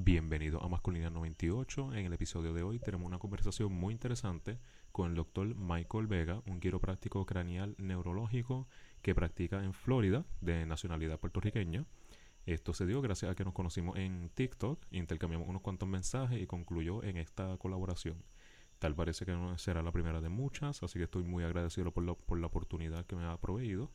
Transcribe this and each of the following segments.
Bienvenido a Masculinidad 98. En el episodio de hoy tenemos una conversación muy interesante con el doctor Michael Vega, un quiropráctico craneal neurológico que practica en Florida, de nacionalidad puertorriqueña. Esto se dio gracias a que nos conocimos en TikTok, intercambiamos unos cuantos mensajes y concluyó en esta colaboración. Tal parece que no será la primera de muchas, así que estoy muy agradecido por, por la oportunidad que me ha proveído.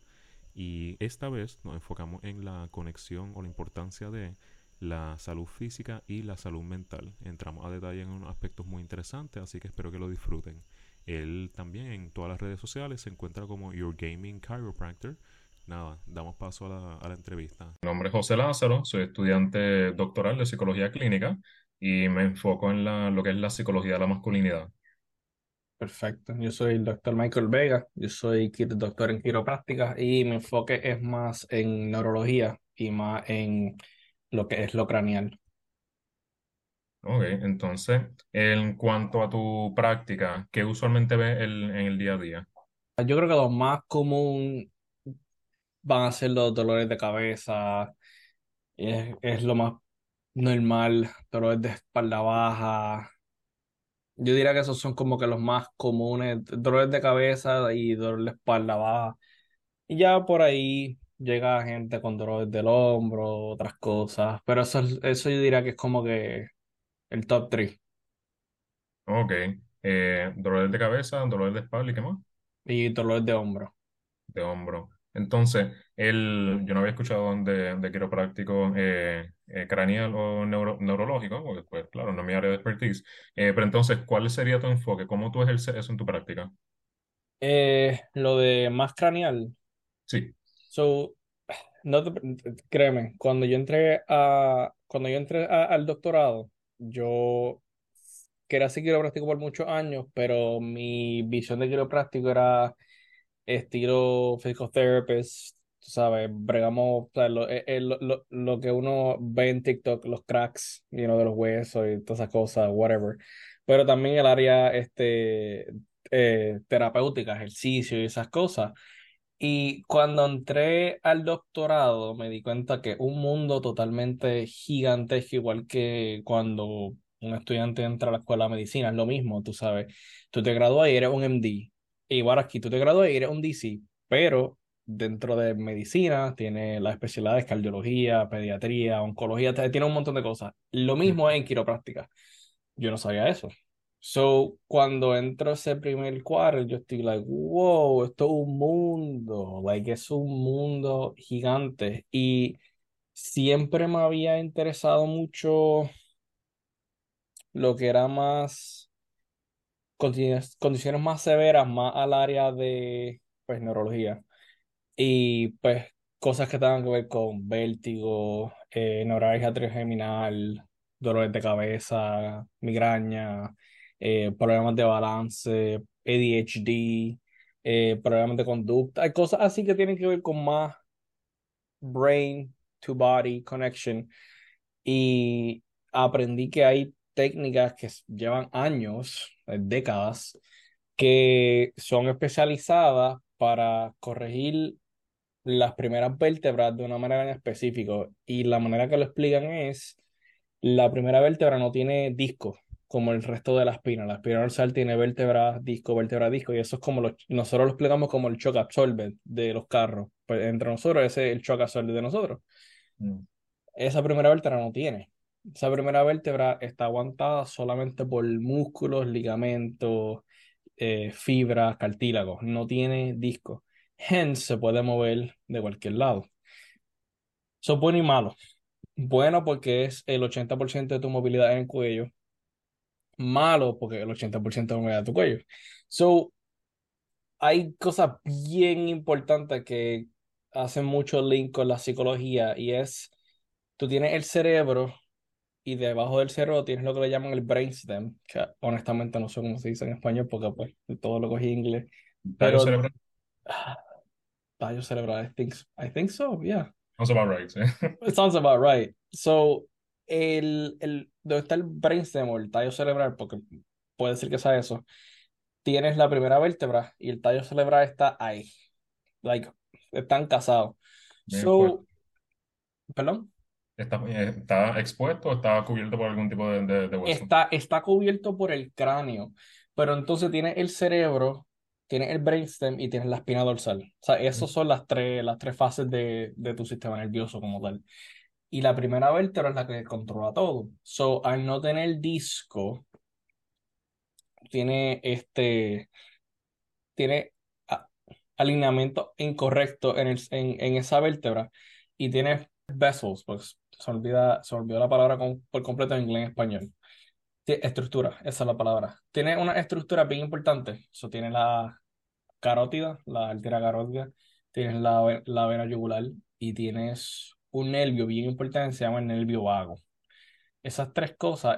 Y esta vez nos enfocamos en la conexión o la importancia de la salud física y la salud mental. Entramos a detalle en unos aspectos muy interesantes, así que espero que lo disfruten. Él también en todas las redes sociales se encuentra como Your Gaming Chiropractor. Nada, damos paso a la, a la entrevista. Mi nombre es José Lázaro, soy estudiante doctoral de psicología clínica y me enfoco en la, lo que es la psicología de la masculinidad. Perfecto. Yo soy el doctor Michael Vega, yo soy doctor en quiropráctica y mi enfoque es más en neurología y más en lo que es lo craneal. Ok, entonces, en cuanto a tu práctica, ¿qué usualmente ves el- en el día a día? Yo creo que lo más común van a ser los dolores de cabeza, es, es lo más normal, dolores de espalda baja. Yo diría que esos son como que los más comunes, dolores de cabeza y dolor de espalda baja. Y ya por ahí llega gente con dolores del hombro, otras cosas, pero eso, es- eso yo diría que es como que el top 3 Ok, eh, dolores de cabeza, dolores de espalda y qué más? y dolores de hombro. De hombro. Entonces, el, yo no había escuchado de, de quiropráctico eh, eh, craneal o neuro- neurológico, porque pues claro, no es mi área de expertise. Eh, pero entonces, ¿cuál sería tu enfoque? ¿Cómo tú ejerces eso en tu práctica? Eh, lo de más craneal, Sí, so, no créeme, cuando yo entré a, cuando yo entré a- al doctorado, yo quería ser quiropráctico por muchos años, pero mi visión de quiropráctico era estilo physical therapist, sabes, bregamos, o sea, lo, eh, eh, lo, lo- lo que uno ve en TikTok, los cracks, you know, de los huesos y todas esas cosas, whatever. Pero también el área este, eh, terapéutica, ejercicio y esas cosas. Y cuando entré al doctorado, me di cuenta que un mundo totalmente gigantesco, igual que cuando un estudiante entra a la escuela de medicina, es lo mismo, tú sabes. Tú te gradúas y eres un MD. Igual aquí, tú te gradúas y eres un DC, pero dentro de medicina tiene las especialidades cardiología, pediatría, oncología, tiene un montón de cosas. Lo mismo es en quiropráctica. Yo no sabía eso. So, cuando entro ese primer cuadro, yo estoy like, wow, esto es un mundo, like, es un mundo gigante. Y siempre me había interesado mucho lo que era más condiciones, más severas, más al área de, pues, neurología. Y, pues, cosas que tengan que ver con vértigo, eh, neuralgia trigeminal, dolores de cabeza, migraña, eh, problemas de balance, ADHD, eh, problemas de conducta. Hay cosas así que tienen que ver con más brain to body connection. Y aprendí que hay técnicas que llevan años, eh, décadas, que son especializadas para corregir las primeras vértebras de una manera en específico. Y la manera que lo explican es, la primera vértebra no tiene disco, como el resto de la espina. La espina dorsal tiene vértebra, disco, vértebra, disco, y eso es como lo, nosotros lo explicamos como el shock absorber de los carros. Pues entre nosotros ese es el shock absorber de nosotros. Mm, Esa primera vértebra no tiene. Esa primera vértebra está aguantada solamente por músculos, ligamentos, eh, fibras, cartílagos. No tiene disco. Hence, se puede mover de cualquier lado. Eso es bueno y malo. Bueno porque es el 80% de tu movilidad en el cuello. Malo porque el 80% de movilidad de tu cuello. So, hay cosas bien importantes que hacen mucho link con la psicología y es, tú tienes el cerebro y debajo del cerebro tienes lo que le llaman el brainstem, que honestamente no sé cómo se dice en español porque pues todo lo cogí en inglés, tallo pero cerebral. ah, tallo cerebral, I think, I think so, yeah. Sounds about right. It sounds about right. So, el, el, donde está el brainstem o el tallo cerebral, porque puede decir que sea eso, tienes la primera vértebra y el tallo cerebral está ahí, like, están casados. Bien. So, perdón. ¿Está, eh, está expuesto o está cubierto por algún tipo de, de- de hueso? Está, está cubierto por el cráneo, pero entonces tiene el cerebro, tiene el brainstem y tiene la espina dorsal. O sea, esas son las tres, las tres fases de, de tu sistema nervioso como tal. Y la primera vértebra es la que controla todo. So, al no tener disco, tiene este, tiene alineamiento incorrecto en, el, en, en esa vértebra y tiene vessels, pues se olvida, se olvidó la palabra con- por completo en inglés en español. Estructura, esa es la palabra. Tiene una estructura bien importante. Eso tiene la carótida, la arteria carótida, tienes la, la vena yugular y tienes un nervio bien importante, se llama el nervio vago. Esas tres cosas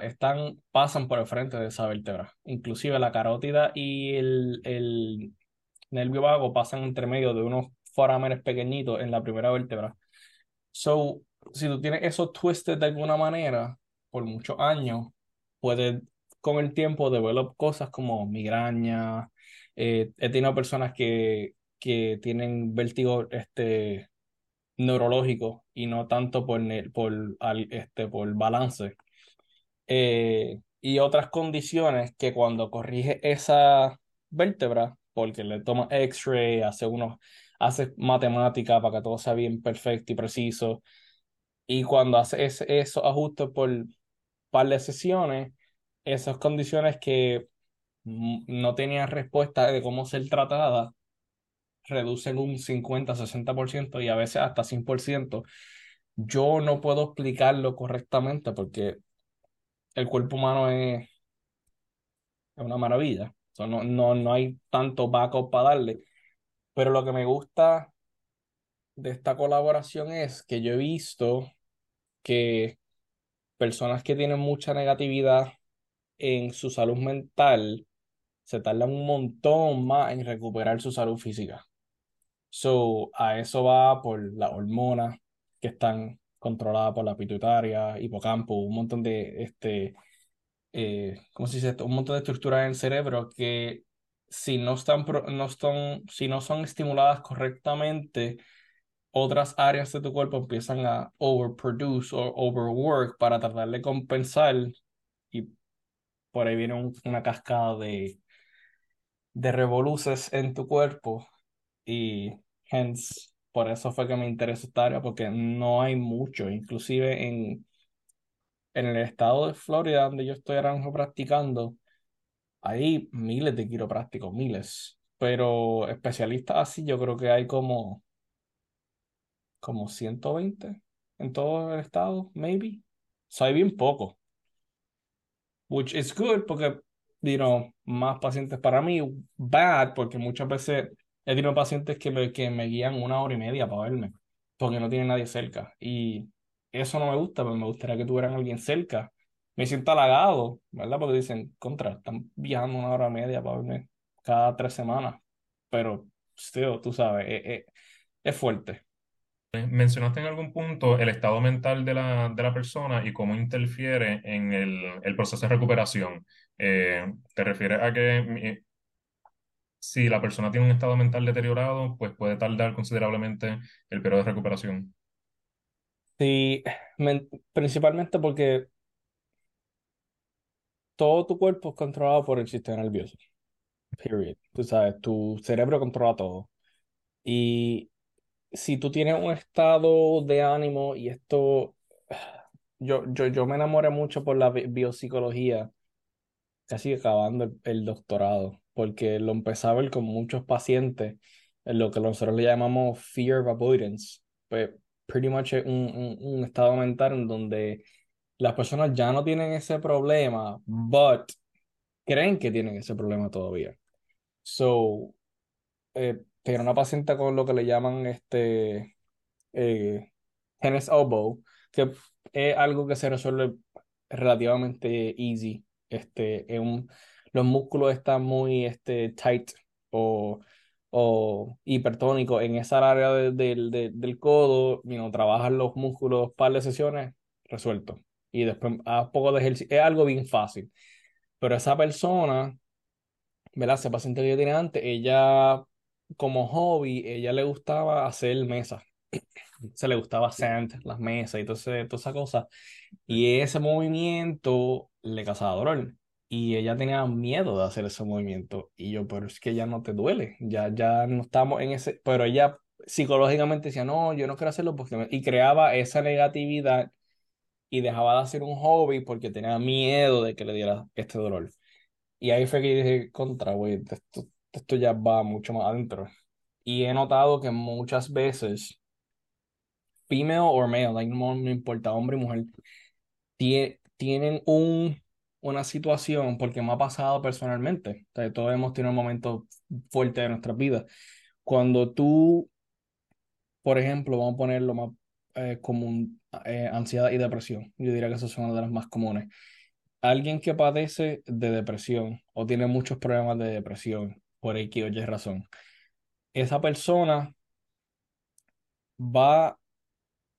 pasan por el frente de esa vértebra. Inclusive la carótida y el, el nervio vago pasan entre medio de unos forámenes pequeñitos en la primera vértebra. So, si tú tienes esos twisted de alguna manera por muchos años, puedes con el tiempo develop cosas como migraña. Eh, he tenido personas que, que tienen vértigo este, neurológico y no tanto por, por, este, por balance. Eh, y otras condiciones que cuando corrige esa vértebra, porque le toma X-ray, hace unos, hace matemática para que todo sea bien perfecto y preciso y cuando hace ese- esos ajustes por par de sesiones, esas condiciones que mm, no tenían respuesta de cómo ser tratadas, reducen un 50-60% y a veces hasta 100%. Yo no puedo explicarlo correctamente porque el cuerpo humano es, es una maravilla. O no, no, no hay tanto backup para darle. Pero lo que me gusta de esta colaboración es que yo he visto que personas que tienen mucha negatividad en su salud mental se tardan un montón más en recuperar su salud física. So, a eso va por las hormonas que están controladas por la pituitaria, hipocampo, un montón de, este, eh, ¿cómo se dice? Un montón de estructuras en el cerebro que si no están, no están, si no son estimuladas correctamente, otras áreas de tu cuerpo empiezan a overproduce o overwork para tratar de compensar y por ahí viene un- una cascada de, de revoluces en tu cuerpo y hence por eso fue que me interesó esta área porque no hay mucho, inclusive en, en el estado de Florida donde yo estoy ahora practicando, hay miles de quiroprácticos, miles, pero especialistas así yo creo que hay como, como 120 en todo el estado, maybe. O sea, hay bien poco. which is good porque, you know, más pacientes para mí, bad porque muchas veces he tenido pacientes que me, que me guían una hora y media para verme porque no tienen nadie cerca y eso no me gusta, pero me gustaría que tuvieran alguien cerca. Me siento halagado, ¿verdad? Porque dicen, contra, están viajando una hora y media para verme cada tres semanas, pero, still, tú sabes, es, es- es fuerte. Mencionaste en algún punto el estado mental de la, de la persona y cómo interfiere en el, el proceso de recuperación. Eh, ¿te refieres a que si la persona tiene un estado mental deteriorado, pues puede tardar considerablemente el periodo de recuperación? Sí, men- principalmente porque todo tu cuerpo es controlado por el sistema nervioso. Period. Tú sabes, tu cerebro controla todo. Y si tú tienes un estado de ánimo, y esto, yo, yo, yo me enamoré mucho por la bi- biopsicología, casi acabando el doctorado, porque lo empecé a ver con muchos pacientes, en lo que nosotros le llamamos fear of avoidance. Pues, pretty much es un, un, un estado mental en donde las personas ya no tienen ese problema, but creen que tienen ese problema todavía. So, eh, una paciente con lo que le llaman este eh, elbow, que es algo que se resuelve relativamente easy. Este, es un- los músculos están muy este, tight o, o hipertónicos en esa área de- del de- del codo, you know, trabajan los músculos, par de sesiones, resuelto. Y después a poco de ejercicio, es algo bien fácil. Pero esa persona ¿verdad? Ese paciente que yo tenía antes, ella como hobby, ella le gustaba hacer mesas. se le gustaba sand, las mesas y toda esa cosa. Y ese movimiento le causaba dolor. Y ella tenía miedo de hacer ese movimiento. Y yo, pero es que ya no te duele. Ya, ya no estamos en ese. Pero ella psicológicamente decía, no, yo no quiero hacerlo porque. me-". Y creaba esa negatividad y dejaba de hacer un hobby porque tenía miedo de que le diera este dolor. Y ahí fue que dije, contra, güey, esto, esto ya va mucho más adentro. Y he notado que muchas veces, female or male, no me importa, hombre y mujer, tie- tienen un, una situación, porque me ha pasado personalmente, todos hemos tenido momentos fuertes de nuestras vidas. Cuando tú, por ejemplo, vamos a ponerlo más eh, común, eh, ansiedad y depresión, yo diría que esas son una de las más comunes. Alguien que padece de depresión o tiene muchos problemas de depresión por X o Y razón, esa persona va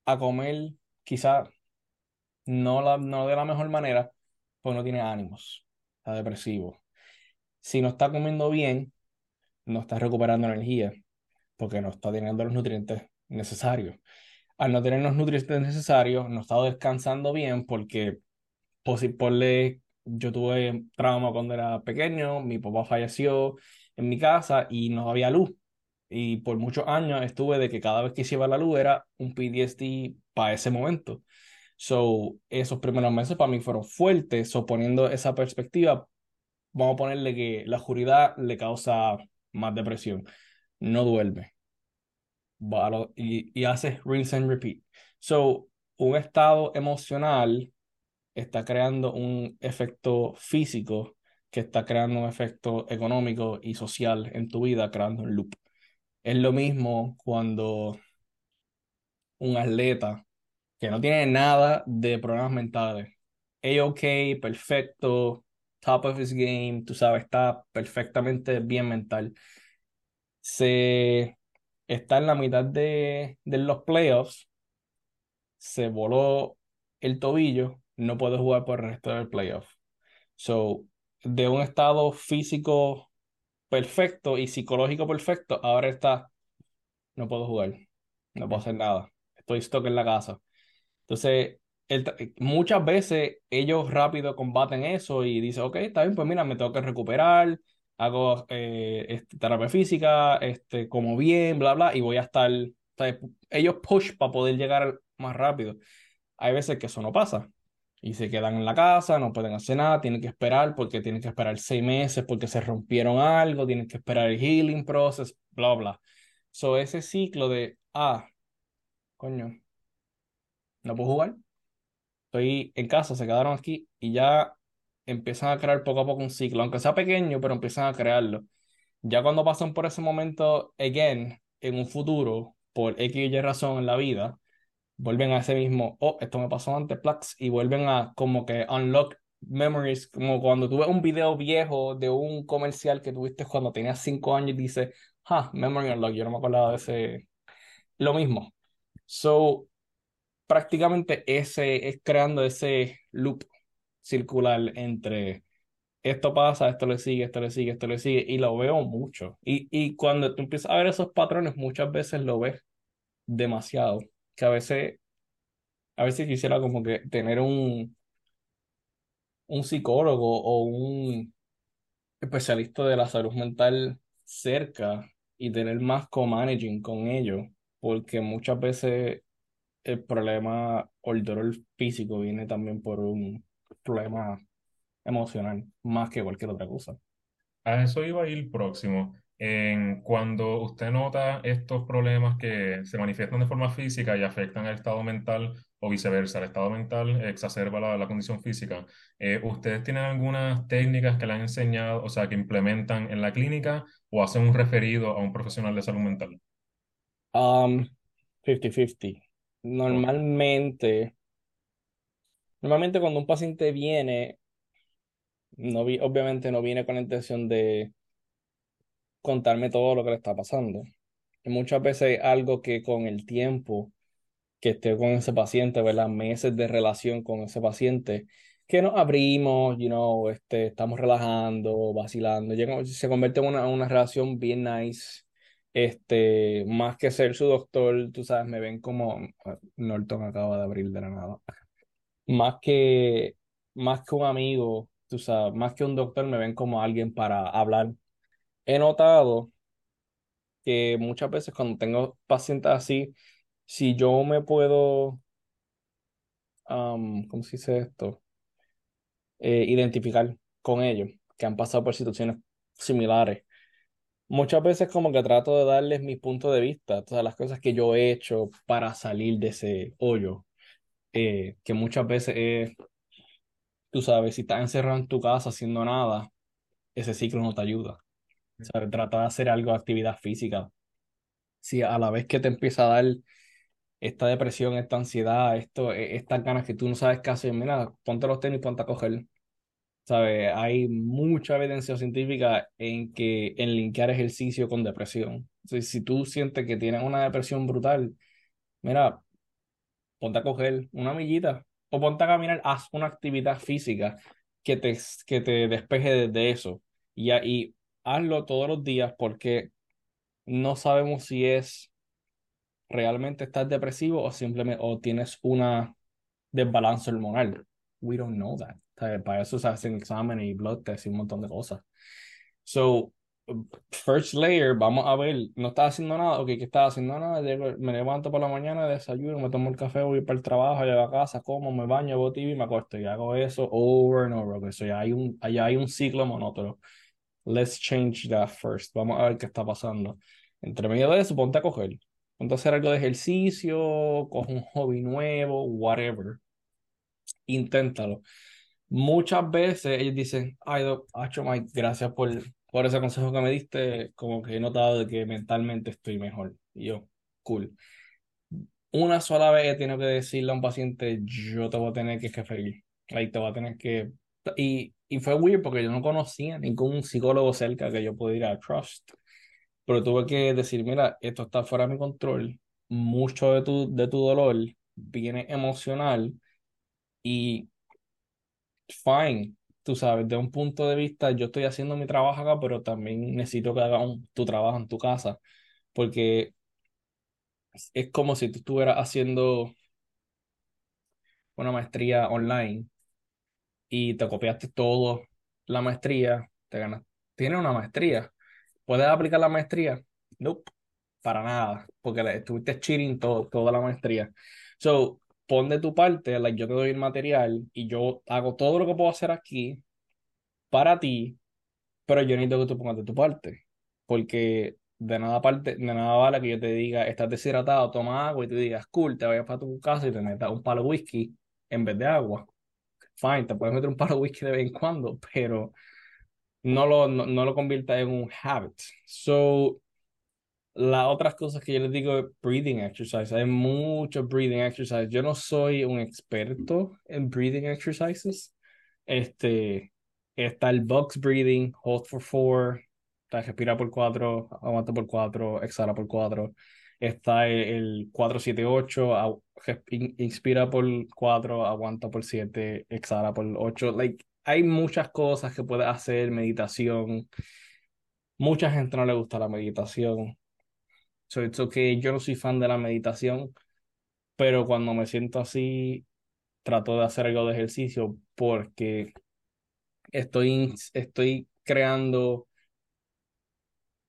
a comer quizá no, la, no de la mejor manera, pues no tiene ánimos, está depresivo. Si no está comiendo bien, no está recuperando energía, porque no está teniendo los nutrientes necesarios. Al no tener los nutrientes necesarios, no está descansando bien porque, por si ponle, yo tuve trauma cuando era pequeño, mi papá falleció en mi casa y no había luz. Y por muchos años estuve de que cada vez que se la luz era un PTSD para ese momento. So, esos primeros meses para mí fueron fuertes. So, poniendo esa perspectiva, vamos a ponerle que la oscuridad le causa más depresión. No duerme. Y, y hace rinse and repeat. So, un estado emocional está creando un efecto físico que está creando un efecto económico y social en tu vida, creando un loop. Es lo mismo cuando un atleta que no tiene nada de problemas mentales, A-OK, perfecto, top of his game, tú sabes, está perfectamente bien mental, se está en la mitad de, de los playoffs, se voló el tobillo, no puede jugar por el resto del playoff. So, de un estado físico perfecto y psicológico perfecto, ahora está, no puedo jugar, no puedo hacer nada, estoy stuck en la casa. Entonces, tra- muchas veces ellos rápido combaten eso y dicen, ok, está bien, pues mira, me tengo que recuperar, hago eh, este, terapia física, este, como bien, bla, bla, y voy a estar. Ellos push para poder llegar más rápido. Hay veces que eso no pasa y se quedan en la casa, no pueden hacer nada, tienen que esperar porque tienen que esperar seis meses porque se rompieron algo, tienen que esperar el healing process, bla, bla. So, ese ciclo de, ah, coño, no puedo jugar estoy en casa, se quedaron aquí y ya empiezan a crear poco a poco un ciclo, aunque sea pequeño, pero empiezan a crearlo. Ya cuando pasan por ese momento, again, en un futuro, por X y Y razón en la vida, vuelven a ese mismo, oh, esto me pasó antes, Plax, y vuelven a como que unlock memories, como cuando tú ves un video viejo de un comercial que tuviste cuando tenías cinco años y dices, ah, memory unlock, yo no me acordaba de ese, lo mismo. So, prácticamente ese es creando ese loop circular entre esto pasa, esto le sigue, esto le sigue, esto le sigue, y lo veo mucho. Y, y cuando tú empiezas a ver esos patrones, muchas veces lo ves demasiado, que a veces, a veces quisiera como que tener un, un psicólogo o un especialista de la salud mental cerca y tener más co-managing con ellos, porque muchas veces el problema o el dolor físico viene también por un problema emocional, más que cualquier otra cosa. A eso iba a ir próximo. En cuando usted nota estos problemas que se manifiestan de forma física y afectan el estado mental o viceversa, el estado mental exacerba la, la condición física, eh, ¿ustedes tienen algunas técnicas que le han enseñado, o sea, que implementan en la clínica o hacen un referido a un profesional de salud mental? Um, 50-50. Normalmente, normalmente cuando un paciente viene, no vi- obviamente no viene con la intención de contarme todo lo que le está pasando. Muchas veces algo que con el tiempo que esté con ese paciente, ¿verdad? Meses de relación con ese paciente, que nos abrimos, you know, este, estamos relajando, vacilando, llega- se convierte en una, una relación bien nice, Este, más que ser su doctor, tú sabes, me ven como Norton acaba de abrir de la nada. Más que, más que un amigo, tú sabes, más que un doctor, me ven como alguien para hablar. He notado que muchas veces cuando tengo pacientes así, si yo me puedo, ¿cómo se dice esto? Eh, identificar con ellos, que han pasado por situaciones similares. Muchas veces como que trato de darles mi punto de vista, todas las cosas que yo he hecho para salir de ese hoyo, eh, que muchas veces es, tú sabes, si estás encerrado en tu casa haciendo nada, ese ciclo no te ayuda. ¿Sabes? Trata de hacer algo actividad física. Si a la vez que te empieza a dar esta depresión, esta ansiedad, esto, e, estas ganas que tú no sabes qué hacer, mira, ponte los tenis, ponte a coger. ¿Sabes? Hay mucha evidencia científica en que en linkear ejercicio con depresión. Si tú sientes que tienes una depresión brutal, mira, ponte a coger una millita o ponte a caminar, haz una actividad física que te, que te despeje de, eso. Y, y hazlo todos los días porque no sabemos si es realmente estás depresivo o simplemente o tienes una desbalance hormonal. We don't know that. Para eso se hacen exámenes y blood tests y un montón de cosas. So, first layer, vamos a ver, no estás haciendo nada, ok, ¿qué estás haciendo nada? Me levanto por la mañana, desayuno, me tomo el café, voy para el trabajo, llego a casa, como, me baño, hago TV y me acuesto y hago eso over and over, okay, so ya hay un, ya hay un ciclo monótono. Let's change that first. Vamos a ver qué está pasando. Entre medio de eso, ponte a coger. Ponte a hacer algo de ejercicio, coge un hobby nuevo, whatever. Inténtalo. Muchas veces ellos dicen, ay, Acho Mike, gracias por, por ese consejo que me diste, como que he notado de que mentalmente estoy mejor. Y yo, cool. Una sola vez he tenido que decirle a un paciente, yo te voy a tener que referir. Ahí te voy a tener que... Y, y fue weird porque yo no conocía ningún psicólogo cerca que yo pudiera Trust. Pero tuve que decir, mira, esto está fuera de mi control. Mucho de tu, de tu dolor viene emocional y fine, tú sabes, de un punto de vista, yo estoy haciendo mi trabajo acá, pero también necesito que hagas tu trabajo en tu casa, porque es como si tú estuvieras haciendo una maestría online y te copiaste todo la maestría, te ganas, tienes una maestría, ¿puedes aplicar la maestría? Nope, para nada, porque estuviste cheating todo, toda la maestría. So, pon de tu parte, like, yo te doy el material y yo hago todo lo que puedo hacer aquí para ti, pero yo necesito que tú pongas de tu parte, porque de nada, parte, de nada vale que yo te diga, estás deshidratado, toma agua y te digas, cool, te vayas para tu casa y te metas un palo de whisky en vez de agua. Fine, te puedes meter un palo de whisky de vez en cuando, pero no lo, no, no lo conviertas en un habit. So, las otras cosas que yo les digo es breathing exercise. Hay muchos breathing exercises. Yo no soy un experto en breathing exercises. Este, está el box breathing, hold for four, respira por cuatro, aguanta por cuatro, exhala por cuatro. Está el 478, inspira por cuatro, aguanta por siete, exhala por ocho. Like, hay muchas cosas que puedes hacer, meditación. Mucha gente no le gusta la meditación So it's okay, yo no soy fan de la meditación, pero cuando me siento así, trato de hacer algo de ejercicio porque estoy, estoy creando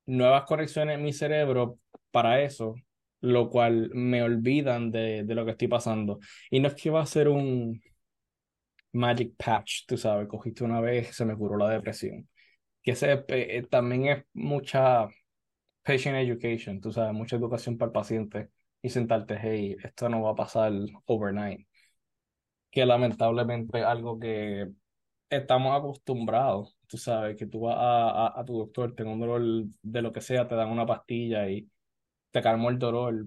nuevas conexiones en mi cerebro para eso, lo cual me olvidan de, de lo que estoy pasando. Y no es que va a ser un magic patch, tú sabes, cogiste una vez, se me curó la depresión. Que ese, eh, también es mucha patient education, tú sabes, mucha educación para el paciente y sentarte, hey, esto no va a pasar overnight. Que lamentablemente es algo que estamos acostumbrados, tú sabes, que tú vas a, a, tu doctor, tengo un dolor de lo que sea, te dan una pastilla y te calmó el dolor,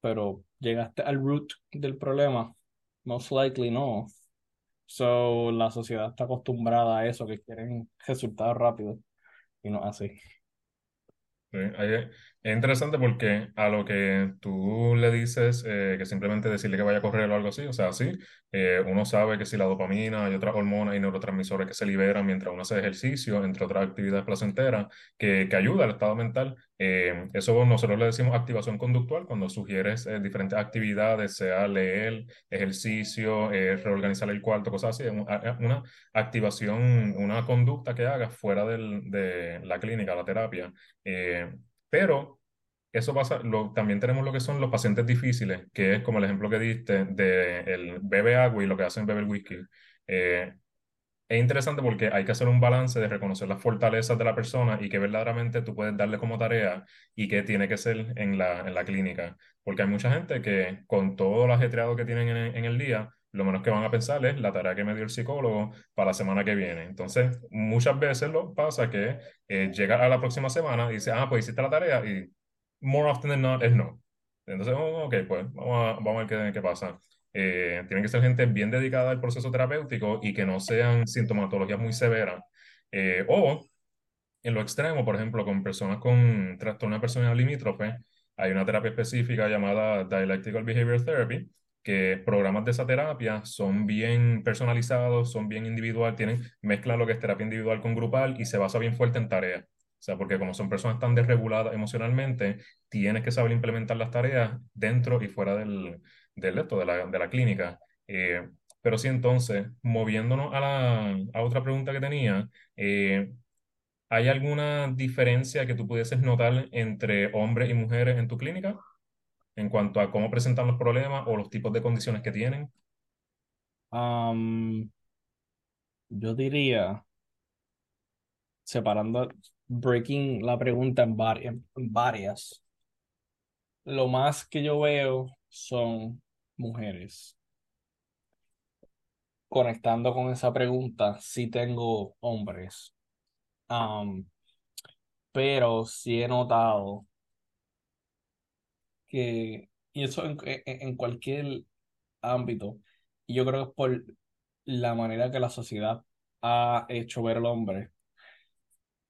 pero llegaste al root del problema, most likely no. So, la sociedad está acostumbrada a eso, que quieren resultados rápidos y no así. Hay, Es interesante porque a lo que tú le dices eh, que simplemente decirle que vaya a correr o algo así, o sea, sí, eh, uno sabe que si la dopamina y otras hormonas y neurotransmisores que se liberan mientras uno hace ejercicio, entre otras actividades placenteras, que, que ayuda al estado mental, eh, eso nosotros le decimos activación conductual cuando sugieres diferentes actividades, sea leer, ejercicio, reorganizar el cuarto, cosas así, una activación, una conducta que hagas fuera del, de la clínica, la terapia. Pero eso pasa, lo, también tenemos lo que son los pacientes difíciles, que es como el ejemplo que diste de el bebe agua y lo que hacen beber whisky. Eh, es interesante porque hay que hacer un balance de reconocer las fortalezas de la persona y que verdaderamente tú puedes darle como tarea y que tiene que ser en la, en la clínica. Porque hay mucha gente que con todo lo ajetreado que tienen en, en el día, lo menos que van a pensar es la tarea que me dio el psicólogo para la semana que viene. Entonces, muchas veces lo pasa que eh, llega a la próxima semana y dice, ah, pues hiciste la tarea y more often than not es no. Entonces, oh, ok, pues vamos a, vamos a ver qué, qué pasa. Eh, tienen que ser gente bien dedicada al proceso terapéutico y que no sean sintomatologías muy severas. Eh, o en lo extremo, por ejemplo, con personas con trastorno de personalidad limítrofe, hay una terapia específica llamada Dialectical Behavior Therapy, que programas de esa terapia son bien personalizados, son bien individual, tienen, mezclan lo que es terapia individual con grupal y se basa bien fuerte en tareas. O sea, porque como son personas tan desreguladas emocionalmente, tienes que saber implementar las tareas dentro y fuera del, del de, la, de la clínica. Eh, pero sí, entonces, moviéndonos a, la, a otra pregunta que tenía, eh, ¿hay alguna diferencia que tú pudieses notar entre hombres y mujeres en tu clínica? En cuanto a cómo presentan los problemas o los tipos de condiciones que tienen? yo diría, separando, breaking la pregunta en varias, en varias, lo más que yo veo son mujeres. Conectando con esa pregunta, sí tengo hombres. pero sí he notado que, y eso en, en, cualquier ámbito, y yo creo que es por la manera que la sociedad ha hecho ver al hombre,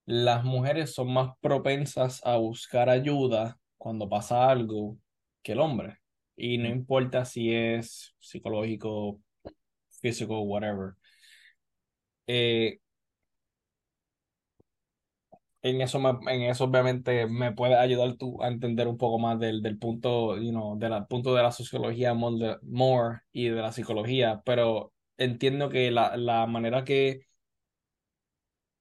las mujeres son más propensas a buscar ayuda cuando pasa algo que el hombre. Y no importa si es psicológico, físico, whatever. Eh, en eso, en eso obviamente me puede ayudar tú a entender un poco más del, del punto, you know, del punto de la sociología more, more, y de la psicología, pero entiendo que la, la manera que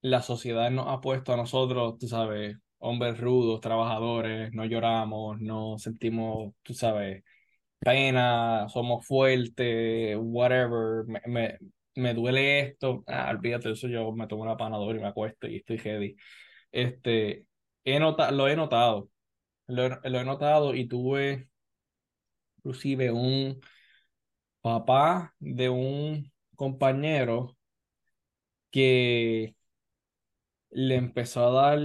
la sociedad nos ha puesto a nosotros, tú sabes, hombres rudos, trabajadores, no lloramos, no sentimos, tú sabes, pena, somos fuertes, whatever, me, me, me duele esto, ah, olvídate eso, yo me tomo una panadora y me acuesto y estoy heavy. Este, he notado, lo he notado, lo, he notado y tuve inclusive un papá de un compañero que le empezó a dar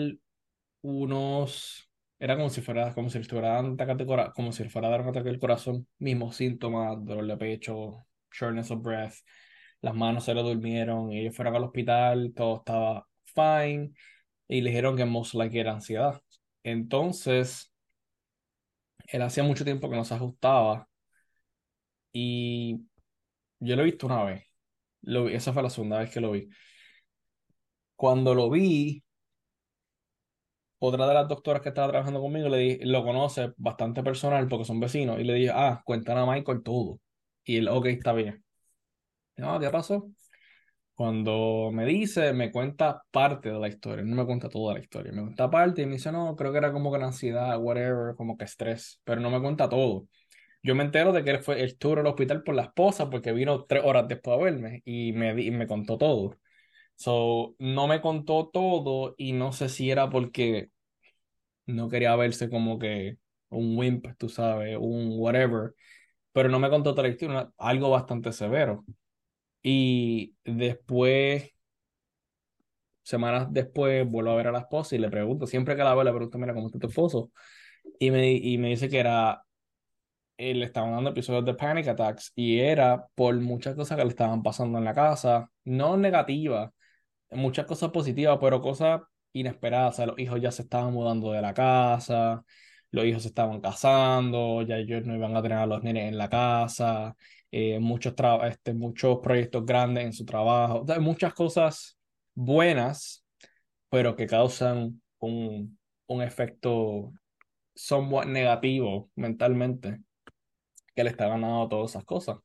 unos, era como si fuera, como si fuera dando como si fuera a dar un ataque del corazón, mismos síntomas, dolor de pecho, shortness of breath, las manos se le durmieron, ellos fueron al hospital, todo estaba fine, y le dijeron que most like era ansiedad. Entonces, él hacía mucho tiempo que no se ajustaba y yo lo he visto una vez. Lo esa fue la segunda vez que lo vi. Cuando lo vi, otra de las doctoras que estaba trabajando conmigo le dije, lo conoce bastante personal porque son vecinos y le dije, ah, cuéntale a Michael todo. Y él, ok, está bien. No, ¿qué pasó? Cuando me dice, me cuenta parte de la historia, no me cuenta toda la historia, me cuenta parte y me dice, no, creo que era como que ansiedad, whatever, como que estrés, pero no me cuenta todo. Yo me entero de que él fue, el tour al hospital por la esposa porque vino tres horas después a verme y me, y me contó todo. So, no me contó todo y no sé si era porque no quería verse como que un wimp, tú sabes, un whatever, pero no me contó toda la historia, algo bastante severo. Y después, semanas después, vuelvo a ver a la esposa y le pregunto, siempre que la veo, le pregunto, mira, ¿cómo está tu esposo? Y me, y me dice que era, eh, le estaban dando episodios de panic attacks y era por muchas cosas que le estaban pasando en la casa, no negativas, muchas cosas positivas, pero cosas inesperadas. O sea, los hijos ya se estaban mudando de la casa, los hijos se estaban casando, ya ellos no iban a tener a los nenes en la casa, eh, muchos, este, muchos proyectos grandes en su trabajo, muchas cosas buenas, pero que causan un, un efecto somewhat negativo mentalmente que le está ganando todas esas cosas.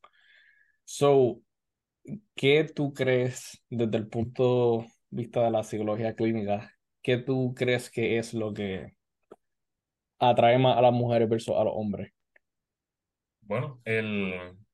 So, ¿qué tú crees desde el punto de vista de la psicología clínica? ¿Qué tú crees que es lo que atrae más a las mujeres versus a los hombres? Bueno, el,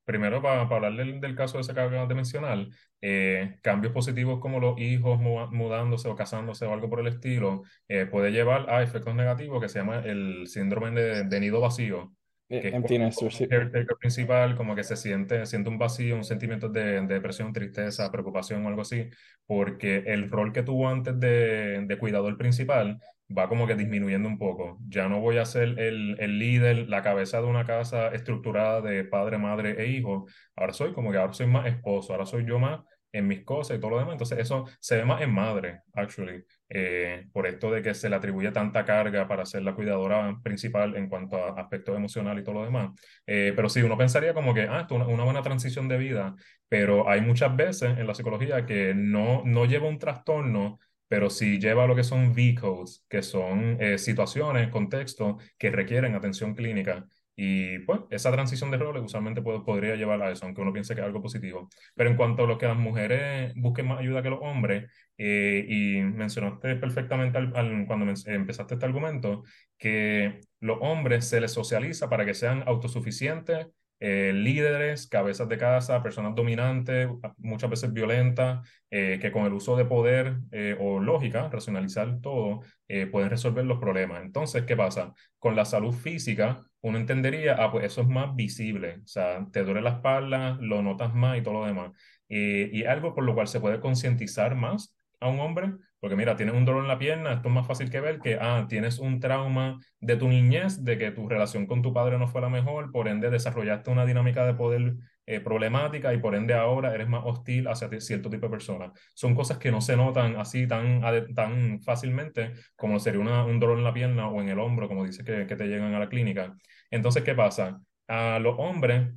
primero para, hablar del, caso de ese que acabas de mencionar, eh, cambios positivos como los hijos mudándose o casándose o algo por el estilo, eh, puede llevar a efectos negativos que se llama el síndrome de, de nido vacío, que el principal como que se siente, siente un vacío, un sentimiento de, depresión, tristeza, preocupación o algo así, porque el rol que tuvo antes de, de cuidador principal va como que disminuyendo un poco. Ya no voy a ser el, el líder, la cabeza de una casa estructurada de padre, madre e hijo. Ahora soy como que ahora soy más esposo, ahora soy yo más en mis cosas y todo lo demás. Entonces eso se ve más en madre, actually, eh, por esto de que se le atribuye tanta carga para ser la cuidadora principal en cuanto a aspectos emocionales y todo lo demás. Eh, pero sí, uno pensaría como que, ah, esto es una, una, buena transición de vida, pero hay muchas veces en la psicología que no, no lleva un trastorno pero sí lleva lo que son V-codes, que son eh, situaciones, contextos que requieren atención clínica y pues esa transición de roles usualmente podría llevar a eso, aunque uno piense que es algo positivo. Pero en cuanto a lo que las mujeres busquen más ayuda que los hombres, eh, y mencionaste perfectamente al, cuando empezaste este argumento, que los hombres se les socializa para que sean autosuficientes, eh, líderes, cabezas de casa, personas dominantes, muchas veces violentas, eh, que con el uso de poder o lógica, racionalizar todo, pueden resolver los problemas. Entonces, ¿qué pasa? Con la salud física, uno entendería, ah, pues eso es más visible, o sea, te duele la espalda, lo notas más y todo lo demás. Eh, y algo por lo cual se puede concientizar más a un hombre, porque mira, tienes un dolor en la pierna, esto es más fácil que ver que, ah, tienes un trauma de tu niñez, de que tu relación con tu padre no fue la mejor, por ende desarrollaste una dinámica de poder eh, problemática y por ende ahora eres más hostil hacia cierto tipo de personas. Son cosas que no se notan así tan, tan fácilmente como sería una, un dolor en la pierna o en el hombro, como dice que, te llegan a la clínica. Entonces, ¿qué pasa? A los hombres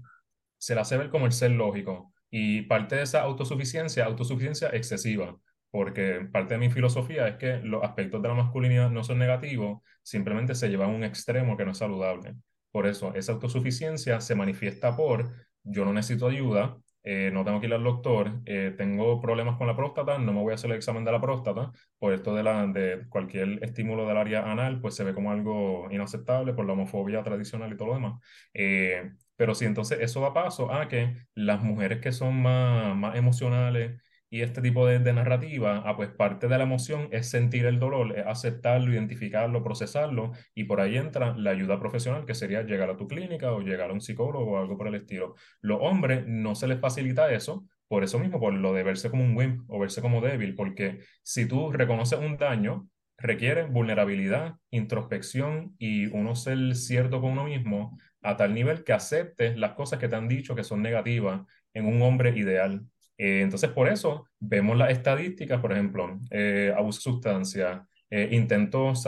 se les hace ver como el ser lógico y parte de esa autosuficiencia, autosuficiencia excesiva porque parte de mi filosofía es que los aspectos de la masculinidad no son negativos, simplemente se llevan a un extremo que no es saludable. Por eso, esa autosuficiencia se manifiesta por yo no necesito ayuda, eh, no tengo que ir al doctor, eh, tengo problemas con la próstata, no me voy a hacer el examen de la próstata, por esto de, la, de cualquier estímulo del área anal, pues se ve como algo inaceptable por la homofobia tradicional y todo lo demás. Eh, pero sí, entonces eso da paso a que las mujeres que son más, más emocionales, y este tipo de, narrativa, ah, pues parte de la emoción es sentir el dolor, es aceptarlo, identificarlo, procesarlo, y por ahí entra la ayuda profesional, que sería llegar a tu clínica o llegar a un psicólogo o algo por el estilo. Los hombres no se les facilita eso, por eso mismo, por lo de verse como un wimp o verse como débil, porque si tú reconoces un daño, requiere vulnerabilidad, introspección y uno ser cierto con uno mismo a tal nivel que aceptes las cosas que te han dicho que son negativas en un hombre ideal. Eh, entonces, por eso vemos las estadísticas, por ejemplo, eh, abuso de sustancias, eh, intentos,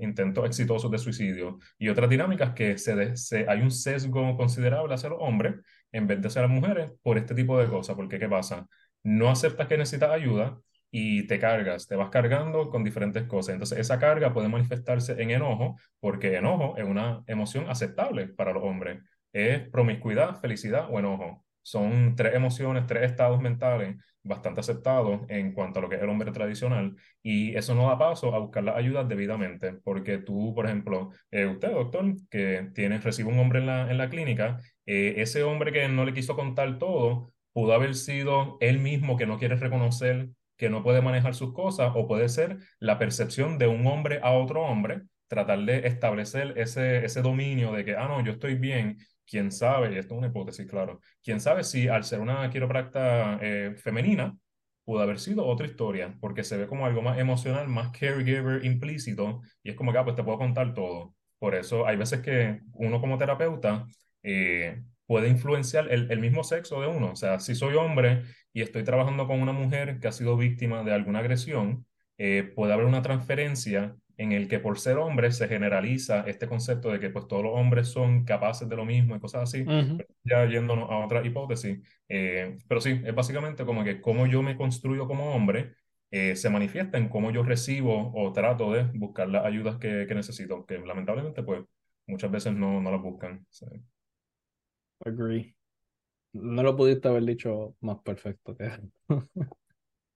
intentos exitosos de suicidio y otras dinámicas que se, se, hay un sesgo considerable hacia los hombres en vez de hacia las mujeres por este tipo de cosas. Porque, ¿qué pasa? No aceptas que necesitas ayuda y te cargas, te vas cargando con diferentes cosas. Entonces, esa carga puede manifestarse en enojo, porque enojo es una emoción aceptable para los hombres. Es promiscuidad, felicidad o enojo. Son tres emociones, tres estados mentales bastante aceptados en cuanto a lo que es el hombre tradicional y eso no da paso a buscar la ayuda debidamente porque tú, por ejemplo, eh, usted, doctor, que tiene, recibe un hombre en la, en la clínica, eh, ese hombre que no le quiso contar todo pudo haber sido él mismo que no quiere reconocer que no puede manejar sus cosas o puede ser la percepción de un hombre a otro hombre tratar de establecer ese, ese dominio de que, ah, no, yo estoy bien quién sabe, y esto es una hipótesis, claro, quién sabe si al ser una quiropracta eh, femenina pudo haber sido otra historia, porque se ve como algo más emocional, más caregiver implícito, y es como que, ah, pues te puedo contar todo. Por eso hay veces que uno como terapeuta eh, puede influenciar el, el, mismo sexo de uno. O sea, si soy hombre y estoy trabajando con una mujer que ha sido víctima de alguna agresión, eh, puede haber una transferencia en el que por ser hombre se generaliza este concepto de que pues todos los hombres son capaces de lo mismo y cosas así, Ujú. ya yéndonos a otra hipótesis, eh, pero sí, es básicamente como que cómo yo me construyo como hombre eh, se manifiesta en cómo yo recibo o trato de buscar las ayudas que, que necesito, que lamentablemente pues muchas veces no, no las buscan. sí. Agree. No lo pudiste haber dicho más perfecto que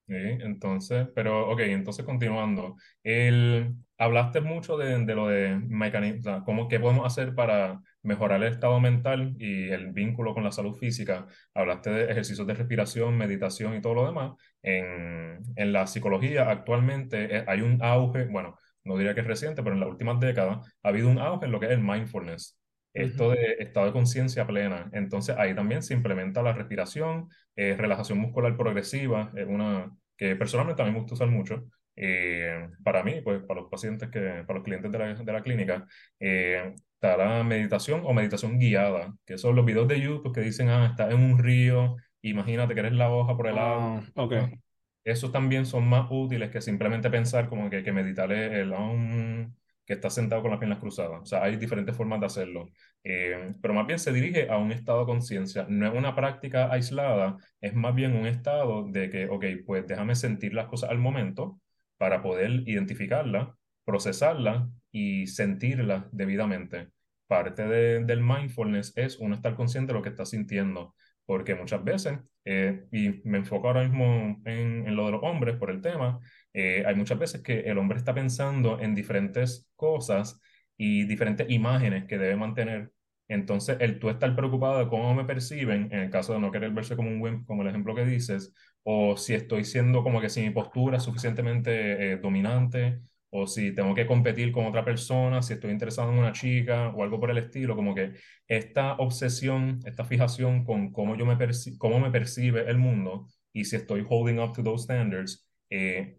Sí, entonces, pero ok, entonces continuando, el, hablaste mucho de, de lo de mecanismos, o sea, cómo, qué podemos hacer para mejorar el estado mental y el vínculo con la salud física. Hablaste de ejercicios de respiración, meditación y todo lo demás. En, en la psicología actualmente eh, hay un auge, bueno, no diría que es reciente, pero en las últimas décadas ha habido un auge en lo que es el mindfulness. Esto de estado de conciencia plena. Entonces ahí también se implementa la respiración, eh, relajación muscular progresiva, es una que personalmente a mí me gusta usar mucho. Eh, para mí, pues para los pacientes que, para los clientes de la, de la clínica, eh, está la meditación o meditación guiada, que son los videos de YouTube que dicen, ah, estás en un río, imagínate que eres la hoja por el agua. Ah, ok. ¿no? Esos también son más útiles que simplemente pensar como que, que meditar el um, que estás sentado con las piernas cruzadas. O sea, hay diferentes formas de hacerlo. Eh, pero más bien se dirige a un estado de conciencia. No es una práctica aislada, es más bien un estado de que, ok, pues déjame sentir las cosas al momento para poder identificarlas, procesarlas y sentirlas debidamente. Parte de- del mindfulness es uno estar consciente de lo que está sintiendo, porque muchas veces, eh, y me enfoco ahora mismo en, en lo de los hombres por el tema, eh, hay muchas veces que el hombre está pensando en diferentes cosas y diferentes imágenes que debe mantener. Entonces, el tú estar preocupado de cómo me perciben, en el caso de no querer verse como un wimp, como el ejemplo que dices, o si estoy siendo como que si mi postura es suficientemente eh, dominante, o si tengo que competir con otra persona, si estoy interesado en una chica o algo por el estilo, como que esta obsesión, esta fijación con cómo yo me perci- cómo me percibe el mundo y si estoy holding up to those standards, eh,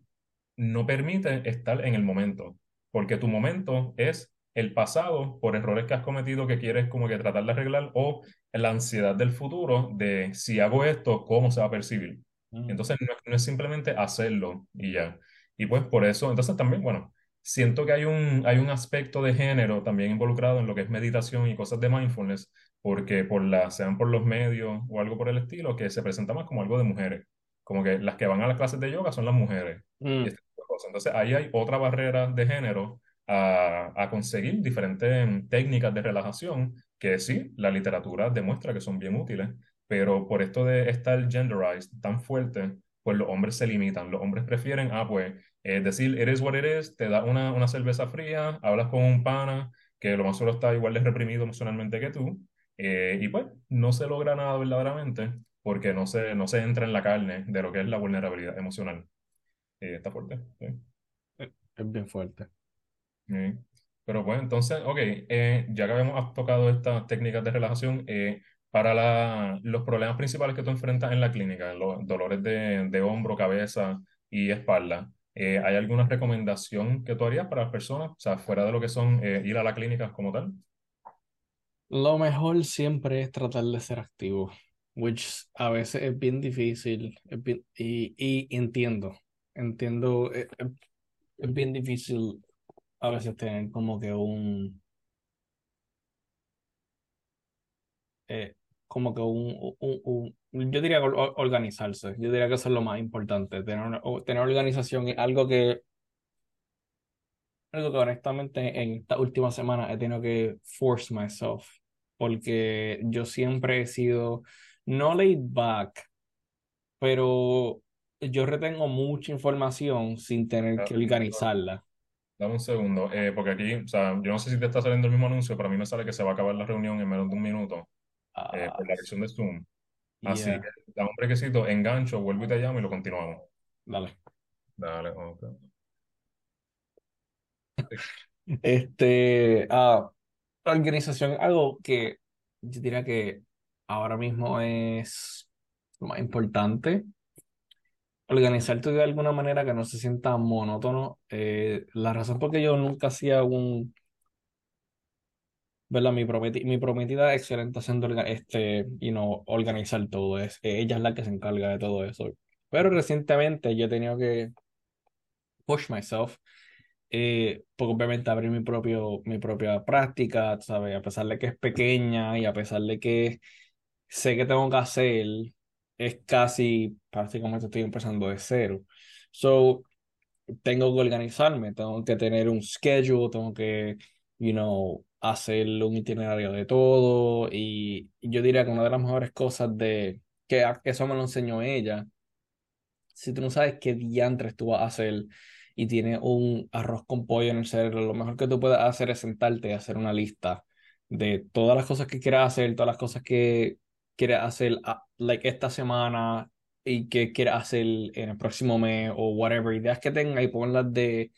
no permite estar en el momento, porque tu momento es el pasado por errores que has cometido que quieres como que tratar de arreglar o la ansiedad del futuro de si hago esto, ¿cómo se va a percibir? Mm. Entonces no, es- no es simplemente hacerlo y ya. Y pues por eso, entonces también, bueno, siento que hay un, hay un aspecto de género también involucrado en lo que es meditación y cosas de mindfulness, porque por la, sean por los medios o algo por el estilo, que se presenta más como algo de mujeres. Como que las que van a las clases de yoga son las mujeres y Mm. este tipo de cosas. Entonces, ahí hay otra barrera de género a, a conseguir diferentes técnicas de relajación que sí, la literatura demuestra que son bien útiles, pero por esto de estar genderized tan fuerte, pues los hombres se limitan. Los hombres prefieren, ah, pues, eh, decir, it is what it is, te da una, una cerveza fría, hablas con un pana que lo más solo está igual de reprimido emocionalmente que tú, eh, y pues no se logra nada verdaderamente porque no se, no se entra en la carne de lo que es la vulnerabilidad emocional. Eh, está fuerte. sí. Es es bien fuerte. Pero bueno, entonces, ok, eh, ya que habíamos tocado estas técnicas de relajación, eh, para los problemas principales que tú enfrentas en la clínica, los dolores de, hombro, cabeza y espalda, eh, ¿hay alguna recomendación que tú harías para las personas? O sea, fuera de lo que son eh, ir a la clínica como tal. Lo mejor siempre es tratar de ser activo, which a veces es bien difícil, y, entiendo, entiendo, es, es- bien difícil a veces tener como que un, eh, como que un, un, un- yo diría or- organizarse, yo diría que eso es lo más importante, tener, una- tener organización y algo que, algo que honestamente en esta última semana he tenido que force myself, porque yo siempre he sido no laid back, pero yo retengo mucha información sin tener que organizarla. Dame un segundo, eh, porque aquí, o sea, yo no sé si te está saliendo el mismo anuncio, pero a mí me sale que se va a acabar la reunión en menos de un minuto eh, Ah, por la versión de Zoom. Así yeah, que, da un brequecito, engancho, vuelvo y te llamo y lo continuamos. dale. Dale, ok. Este, ah, organización, algo que yo diría que ahora mismo es lo más importante. Organizarte de alguna manera que no se sienta monótono. Eh, la razón por que yo nunca hacía un, ¿verdad? Mi prometi- mi prometida excelente haciendo este, y no organizar todo. Es, ella es la que se encarga de todo eso. Pero recientemente yo he tenido que push myself. Eh, porque obviamente abrir mi, propio, mi propia práctica, ¿sabes? A pesar de que es pequeña y a pesar de que sé que tengo que hacer, es casi, prácticamente estoy empezando de cero. So, tengo que organizarme, tengo que tener un schedule, tengo que, you know, hacer un itinerario de todo y yo diría que una de las mejores cosas de que eso me lo enseñó ella, si tú no sabes qué diantres tú vas a hacer y tienes un arroz con pollo en el cerebro, lo mejor que tú puedes hacer es sentarte y hacer una lista de todas las cosas que quieras hacer, todas las cosas que quieres hacer like esta semana y que quieras hacer en el próximo mes o whatever, ideas que tengas y ponlas de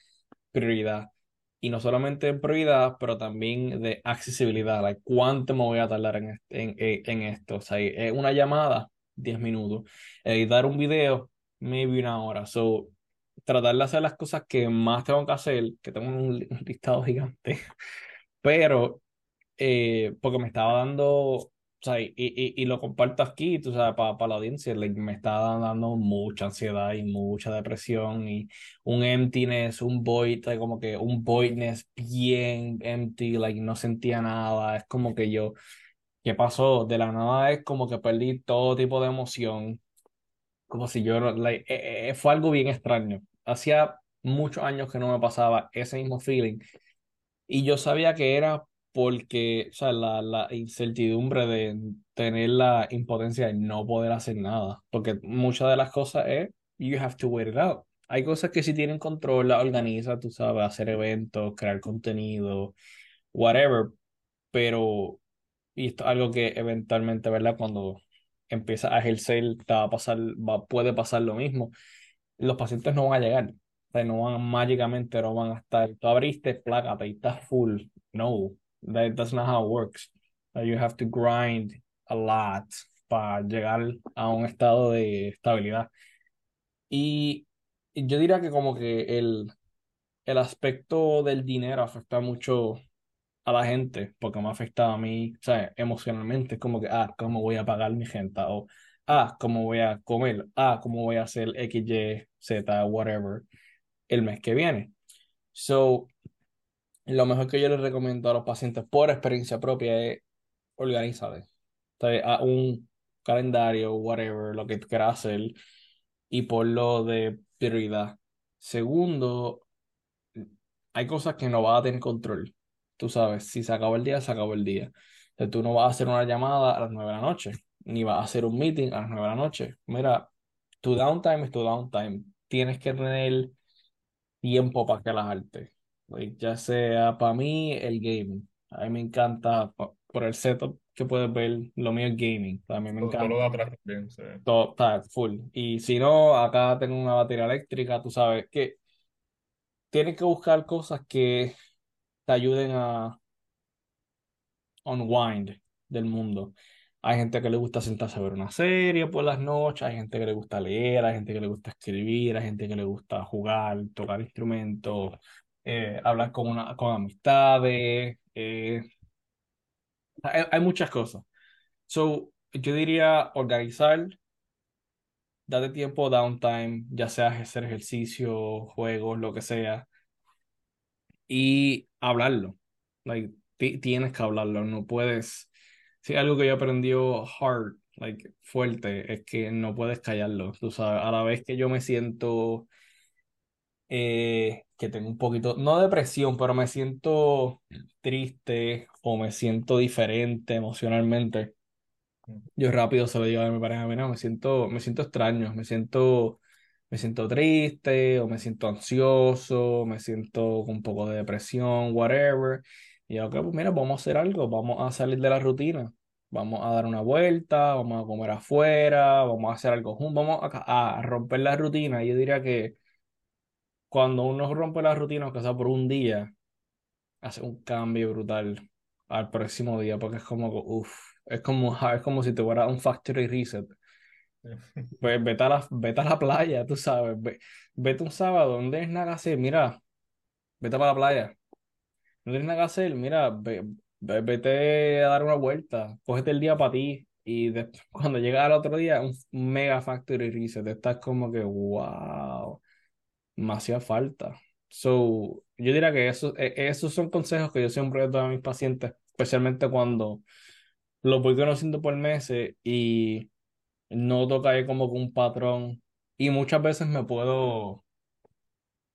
prioridad. Y no solamente de prioridad, pero también de accesibilidad, like, cuánto me voy a tardar en, en, en esto. O sea, una llamada, 10 minutos. Editar un video, maybe una hora. So, tratar de hacer las cosas que más tengo que hacer, que tengo un, listado gigante, pero eh, porque me estaba dando y, y, y, lo comparto aquí, tú sabes, para la audiencia, me está dando mucha ansiedad y mucha depresión y un emptiness, un void, como que un voidness bien empty, like no sentía nada, es como que yo, ¿qué pasó? De la nada es como que perdí todo tipo de emoción, como si yo, like, eh, eh, fue algo bien extraño. Hacía muchos años que no me pasaba ese mismo feeling y yo sabía que era porque, o sea, la, la incertidumbre de tener la impotencia de no poder hacer nada, porque muchas de las cosas es, you have to wait it out. Hay cosas que sí tienen control, la organiza, tú sabes, hacer eventos, crear contenido, whatever, pero, y esto es algo que eventualmente, ¿verdad? Cuando empiezas a ejercer, te va a pasar, va, puede pasar lo mismo. Los pacientes no van a llegar, o sea, no van mágicamente, no van a estar, tú abriste, plácate y estás full. No, That, that's not how it works. You have to grind a lot para llegar a un estado de estabilidad. Y yo diría que como que el, el aspecto del dinero afecta mucho a la gente, porque me afecta a mí, o emocionalmente, es como que, ah, ¿cómo voy a pagar mi gente? O, ah, ¿cómo voy a comer? Ah, ¿cómo voy a hacer X, Y, Z, whatever, el mes que viene? So, lo mejor que yo les recomiendo a los pacientes por experiencia propia es organizar a un calendario, whatever, lo que quieras hacer, y por lo de prioridad. Segundo, hay cosas que no vas a tener control. Tú sabes, si se acabó el día, se acabó el día. Entonces, tú no vas a hacer una llamada a las 9 de la noche, ni vas a hacer un meeting a las 9 de la noche. Mira, tu downtime es tu downtime. Tienes que tener tiempo para que las artes ya sea para mí el gaming. A mí me encanta por el setup que puedes ver, lo mío es gaming. A mí me encanta. Todo lo de atrás también, sí. Todo está full. Y si no, acá tengo una batería eléctrica, tú sabes que tienes que buscar cosas que te ayuden a unwind del mundo. Hay gente que le gusta sentarse a ver una serie por las noches, hay gente que le gusta leer, hay gente que le gusta escribir, hay gente que le gusta jugar, tocar instrumentos, eh, hablar con, una, con amistades, eh, hay, muchas cosas. So, yo diría organizar, date tiempo, downtime, ya sea hacer ejercicio, juegos, lo que sea, y hablarlo. Like, tienes que hablarlo, no puedes. Si algo que yo aprendí hard, like, fuerte, es que no puedes callarlo. Tú sabes, a la vez que yo me siento eh, que tengo un poquito, no depresión, pero me siento triste o me siento diferente emocionalmente. Yo rápido se lo digo a mi pareja, mira, me siento, me siento extraño, me siento, me siento triste o me siento ansioso, me siento con un poco de depresión, whatever. Y yo, ok, pues mira, vamos a hacer algo, vamos a salir de la rutina, vamos a dar una vuelta, vamos a comer afuera, vamos a hacer algo juntos, vamos a, a romper la rutina. Yo diría que cuando uno rompe la rutina, aunque sea por un día, hace un cambio brutal al próximo día, porque es como, uff, es como, es como si te fuera un factory reset. Pues vete a la, vete a la playa, tú sabes, vete un sábado, donde es nada que hacer, mira, vete para la playa. No tienes nada que hacer, mira, vete a dar una vuelta, cógete el día para ti y cuando llega al otro día, un mega factory reset, estás como que, wow me hacía falta. So, yo diría que eso, e- esos son consejos que yo siempre doy a mis pacientes, especialmente cuando los voy conociendo por meses y noto que hay como que un patrón y muchas veces me puedo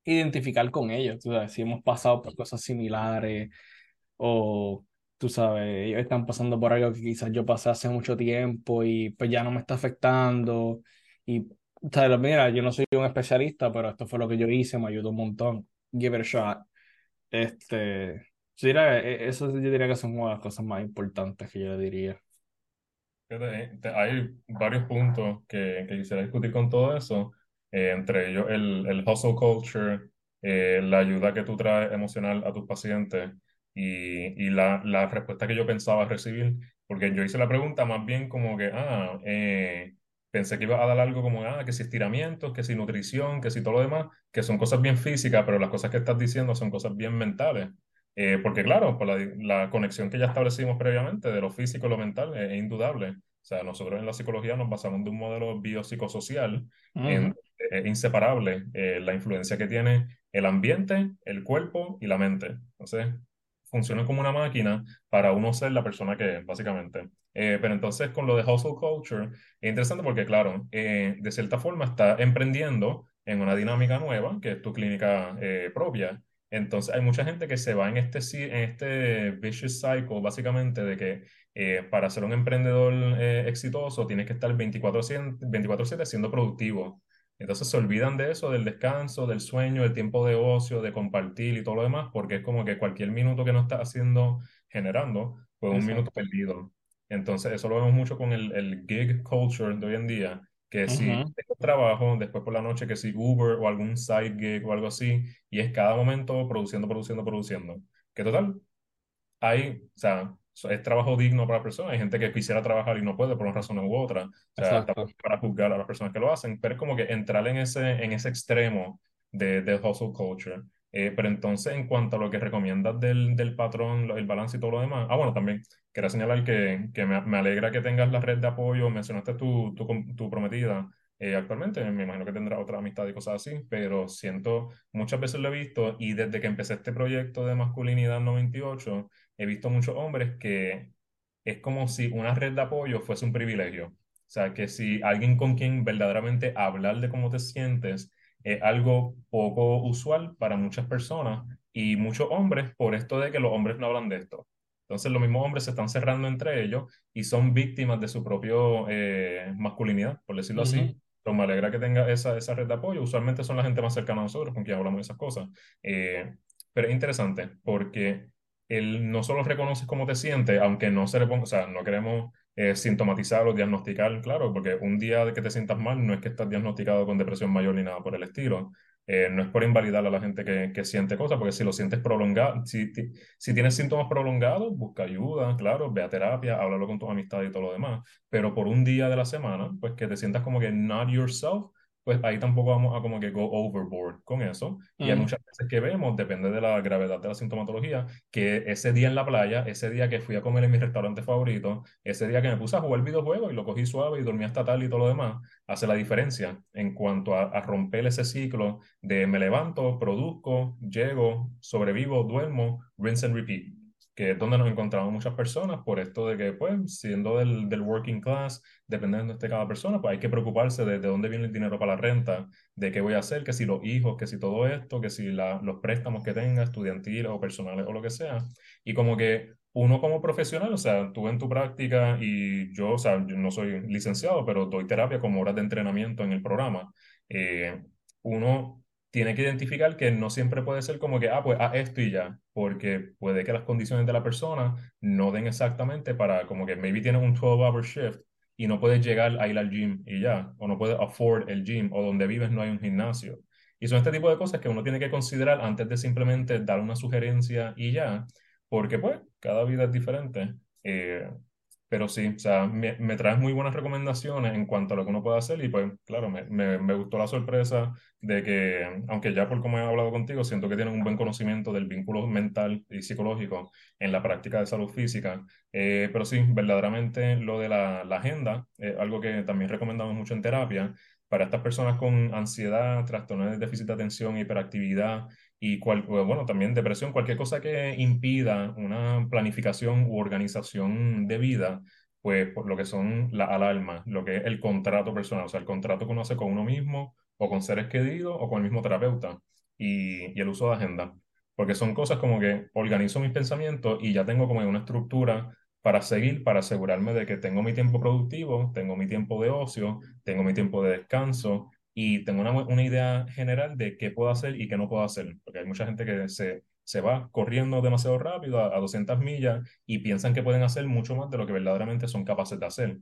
identificar con ellos, tú sabes, si hemos pasado por cosas similares o tú sabes, ellos están pasando por algo que quizás yo pasé hace mucho tiempo y pues ya no me está afectando y sabes, mira, yo no soy un especialista, pero esto fue lo que yo hice, me ayudó un montón. Give it a shot. Este, yo diría, e- eso yo diría que son una de las cosas más importantes que yo le diría. Hay varios puntos que, que quisiera discutir con todo eso, eh, entre ellos el, el hustle culture, eh, la ayuda que tú traes emocional a tus pacientes y, y la, la respuesta que yo pensaba recibir, porque yo hice la pregunta más bien como que, ah, eh, pensé que iba a dar algo como, ah, que si estiramientos, que si nutrición, que si todo lo demás, que son cosas bien físicas, pero las cosas que estás diciendo son cosas bien mentales. Eh, porque claro, por la, la conexión que ya establecimos previamente de lo físico y lo mental es, es indudable. O sea, nosotros en la psicología nos basamos de un modelo biopsicosocial en, es inseparable eh, la influencia que tiene el ambiente, el cuerpo y la mente. Entonces, funcionan como una máquina para uno ser la persona que es, básicamente. Eh, pero entonces, con lo de hustle culture, es interesante porque, claro, eh, de cierta forma está emprendiendo en una dinámica nueva, que es tu clínica eh, propia. Entonces, hay mucha gente que se va en este, en este vicious cycle, básicamente, de que eh, para ser un emprendedor eh, exitoso tienes que estar 24/7 24/7 siendo productivo. Entonces se olvidan de eso, del descanso, del sueño, del tiempo de ocio, de compartir y todo lo demás, porque es como que cualquier minuto que no estás haciendo, generando, pues un minuto perdido. Entonces eso lo vemos mucho con el, el gig culture de hoy en día, que si tengo trabajo, después por la noche que si Uber o algún side gig o algo así, y es cada momento produciendo, produciendo, produciendo. Que total, hay, o sea, es trabajo digno para la persona. Hay gente que quisiera trabajar y no puede por una razón u otra. O sea, para juzgar a las personas que lo hacen, pero es como que entrar en ese, en ese extremo de, de hustle culture. Eh, pero entonces, en cuanto a lo que recomiendas del, del patrón, el balance y todo lo demás, ah, bueno, también quería señalar que, que me, me alegra que tengas la red de apoyo. Mencionaste tu, tu, tu prometida. eh, actualmente, me imagino que tendrá otra amistad y cosas así, pero siento, muchas veces lo he visto y desde que empecé este proyecto de masculinidad 98, he visto muchos hombres que es como si una red de apoyo fuese un privilegio. O sea, que si alguien con quien verdaderamente hablar de cómo te sientes es algo poco usual para muchas personas y muchos hombres por esto de que los hombres no hablan de esto. Entonces los mismos hombres se están cerrando entre ellos y son víctimas de su propia masculinidad, por decirlo Ujú, así. Pero me alegra que tenga esa, esa red de apoyo. Usualmente son la gente más cercana a nosotros con quien hablamos de esas cosas. Eh, pero es interesante porque él no solo reconoce cómo te sientes, aunque no se le o sea, no queremos eh, sintomatizar o diagnosticar, claro, porque un día de que te sientas mal no es que estás diagnosticado con depresión mayor ni nada por el estilo. Eh, no es por invalidar a la gente que, que siente cosas, porque si lo sientes prolongado, si, si tienes síntomas prolongados, busca ayuda, claro, ve a terapia, háblalo con tus amistades y todo lo demás. Pero por un día de la semana, pues que te sientas como que not yourself, pues ahí tampoco vamos a como que go overboard con eso. Y hay ujú, muchas veces que vemos, depende de la gravedad de la sintomatología, que ese día en la playa, ese día que fui a comer en mi restaurante favorito, ese día que me puse a jugar videojuegos y lo cogí suave y dormí hasta tarde y todo lo demás, hace la diferencia en cuanto a, a romper ese ciclo de me levanto, produzco, llego, sobrevivo, duermo, rinse and repeat. Que es donde nos encontramos muchas personas por esto de que, pues, siendo del, del working class, dependiendo de cada persona, pues hay que preocuparse de, de dónde viene el dinero para la renta, de qué voy a hacer, que si los hijos, que si todo esto, que si la, los préstamos que tenga, estudiantiles o personales o lo que sea. Y como que uno como profesional, o sea, tú en tu práctica y yo, o sea, yo no soy licenciado, pero doy terapia como horas de entrenamiento en el programa. Eh, uno tiene que identificar que no siempre puede ser como que, ah, pues haz esto y ya, porque puede que las condiciones de la persona no den exactamente para, como que maybe tienes un 12-hour shift y no puedes llegar a ir al gym y ya, o no puedes afford el gym, o donde vives no hay un gimnasio. Y son este tipo de cosas que uno tiene que considerar antes de simplemente dar una sugerencia y ya, porque pues cada vida es diferente. Eh, pero sí, o sea, me, me traes muy buenas recomendaciones en cuanto a lo que uno puede hacer y pues claro, me, me, gustó la sorpresa de que, aunque ya por como he hablado contigo, siento que tienes un buen conocimiento del vínculo mental y psicológico en la práctica de salud física. Eh, pero sí, verdaderamente lo de la, la agenda, eh, algo que también recomendamos mucho en terapia, para estas personas con ansiedad, trastornos de déficit de atención, hiperactividad y cual, bueno, también depresión, cualquier cosa que impida una planificación u organización de vida, pues por lo que son las alarmas, lo que es el contrato personal, o sea, el contrato que uno hace con uno mismo o con seres queridos o con el mismo terapeuta y, y el uso de agenda. Porque son cosas como que organizo mis pensamientos y ya tengo como una estructura para seguir, para asegurarme de que tengo mi tiempo productivo, tengo mi tiempo de ocio, tengo mi tiempo de descanso y tengo una, una idea general de qué puedo hacer y qué no puedo hacer. Porque hay mucha gente que se, se va corriendo demasiado rápido a, a 200 millas y piensan que pueden hacer mucho más de lo que verdaderamente son capaces de hacer.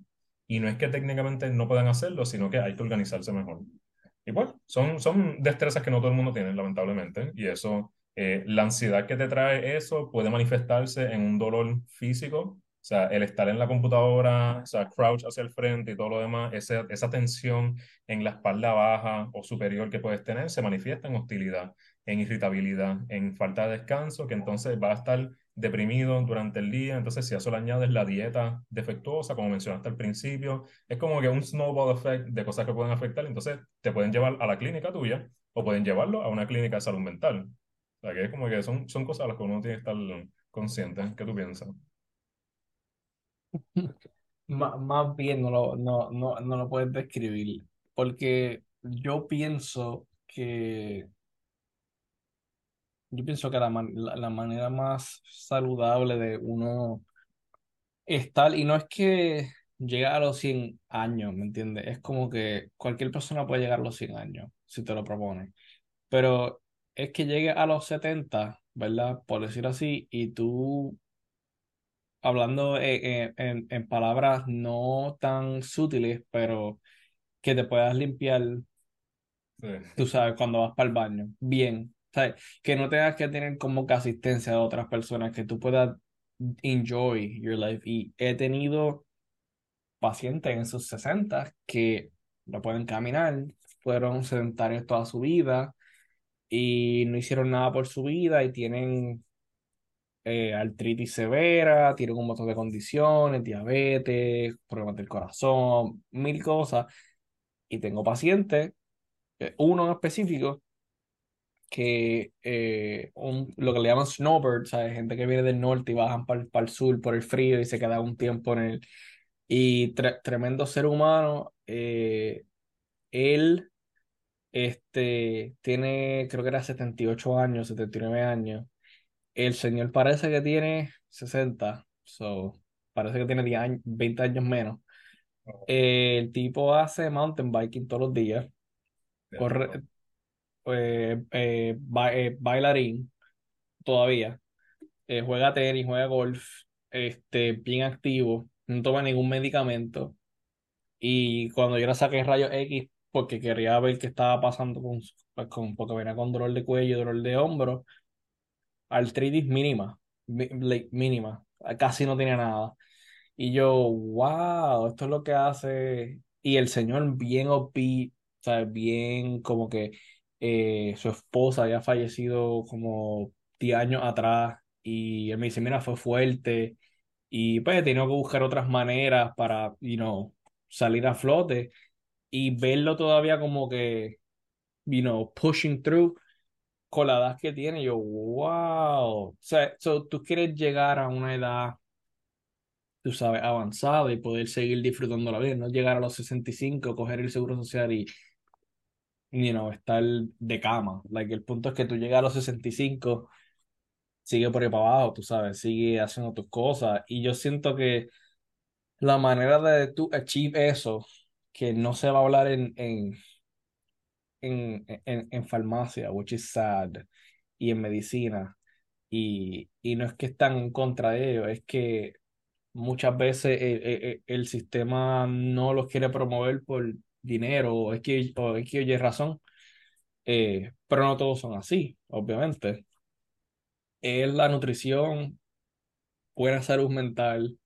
Y no es que técnicamente no puedan hacerlo, sino que hay que organizarse mejor. Y bueno, son, son destrezas que no todo el mundo tiene, lamentablemente, y eso, eh, la ansiedad que te trae eso puede manifestarse en un dolor físico, o sea, el estar en la computadora, o sea, crouch hacia el frente y todo lo demás, ese, esa tensión en la espalda baja o superior que puedes tener se manifiesta en hostilidad, en irritabilidad, en falta de descanso, que entonces va a estar deprimido durante el día. Entonces, si a eso le añades la dieta defectuosa, como mencionaste al principio, es como que un snowball effect de cosas que pueden afectar. Entonces, te pueden llevar a la clínica tuya o pueden llevarlo a una clínica de salud mental. O sea, que es como que son, son cosas a las que uno tiene que estar consciente. ¿Qué tú piensas? Más bien no lo, no, no, no lo puedes describir, porque yo pienso que yo pienso que la, la, la manera más saludable de uno estar, y no es que llegue a los 100 años, ¿me entiendes? Es como que cualquier persona puede llegar a los 100 años, si te lo propone, pero es que llegue a los 70, ¿verdad? Por decir así, y tú hablando en, en, en palabras no tan sutiles, pero que te puedas limpiar, Sí. tú sabes, cuando vas para el baño, bien. ¿sabes? Que no tengas que tener como que asistencia de otras personas, que tú puedas enjoy your life. Y he tenido pacientes en sus 60 que no pueden caminar, fueron sedentarios toda su vida y no hicieron nada por su vida y tienen eh, artritis severa, tienen un montón de condiciones, diabetes, problemas del corazón, mil cosas. Y tengo pacientes, eh, uno en específico, que eh, un, lo que le llaman snowbird, ¿sabes? Gente que viene del norte y bajan para el sur por el frío y se queda un tiempo en el... Y tre- tremendo ser humano, él este, tiene, creo que era 78 años, 79 años. El señor parece que tiene 60, so, parece que tiene 10 años, 20 años menos. Eh, el tipo hace mountain biking todos los días, corre, eh, eh, ba- eh, bailarín todavía, juega tenis, juega golf, este, bien activo, no toma ningún medicamento. Y cuando yo le saqué rayos X, porque quería ver qué estaba pasando con, pues, con porque venía con dolor de cuello, dolor de hombro, artritis mínima, mínima, casi no tenía nada. Y yo, wow, esto es lo que hace. Y el señor bien upbeat, o sea, bien como que eh, su esposa había fallecido como 10 años atrás. Y él me dice, mira, fue fuerte. Y pues he tenido que buscar otras maneras para, you know, salir a flote. Y verlo todavía como que, you know, pushing through con la edad que tiene. Yo, wow. O sea, so, tú quieres llegar a una edad tú sabes, avanzada y poder seguir disfrutando la vida, no llegar a los 65, coger el seguro social y, you know, estar de cama. Like, el punto es que tú llegas a los 65, sigue por ahí para abajo, tú sabes, sigue haciendo tus cosas. Y yo siento que la manera de tú achieve eso, que no se va a hablar en, en, en, en, en farmacia, which is sad, y en medicina, y, y no es que están en contra de ello, es que muchas veces el, el- el sistema no los quiere promover por dinero o es que, o es que oye razón, eh, pero no todos son así, obviamente. Es la nutrición, buena salud mental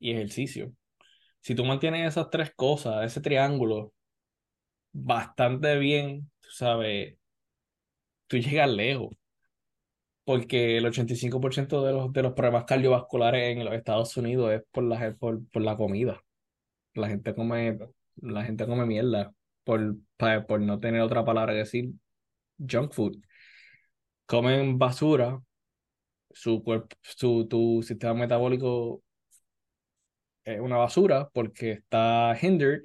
y ejercicio. Si tú mantienes esas tres cosas, ese triángulo, bastante bien, tú sabes, tú llegas lejos, porque el 85% de los, de los problemas cardiovasculares en los Estados Unidos es por la, por, por la comida. La gente come, la gente come mierda. por, por no tener otra palabra que decir, junk food. Comen basura, su cuerpo, su, tu sistema metabólico es una basura porque está hindered,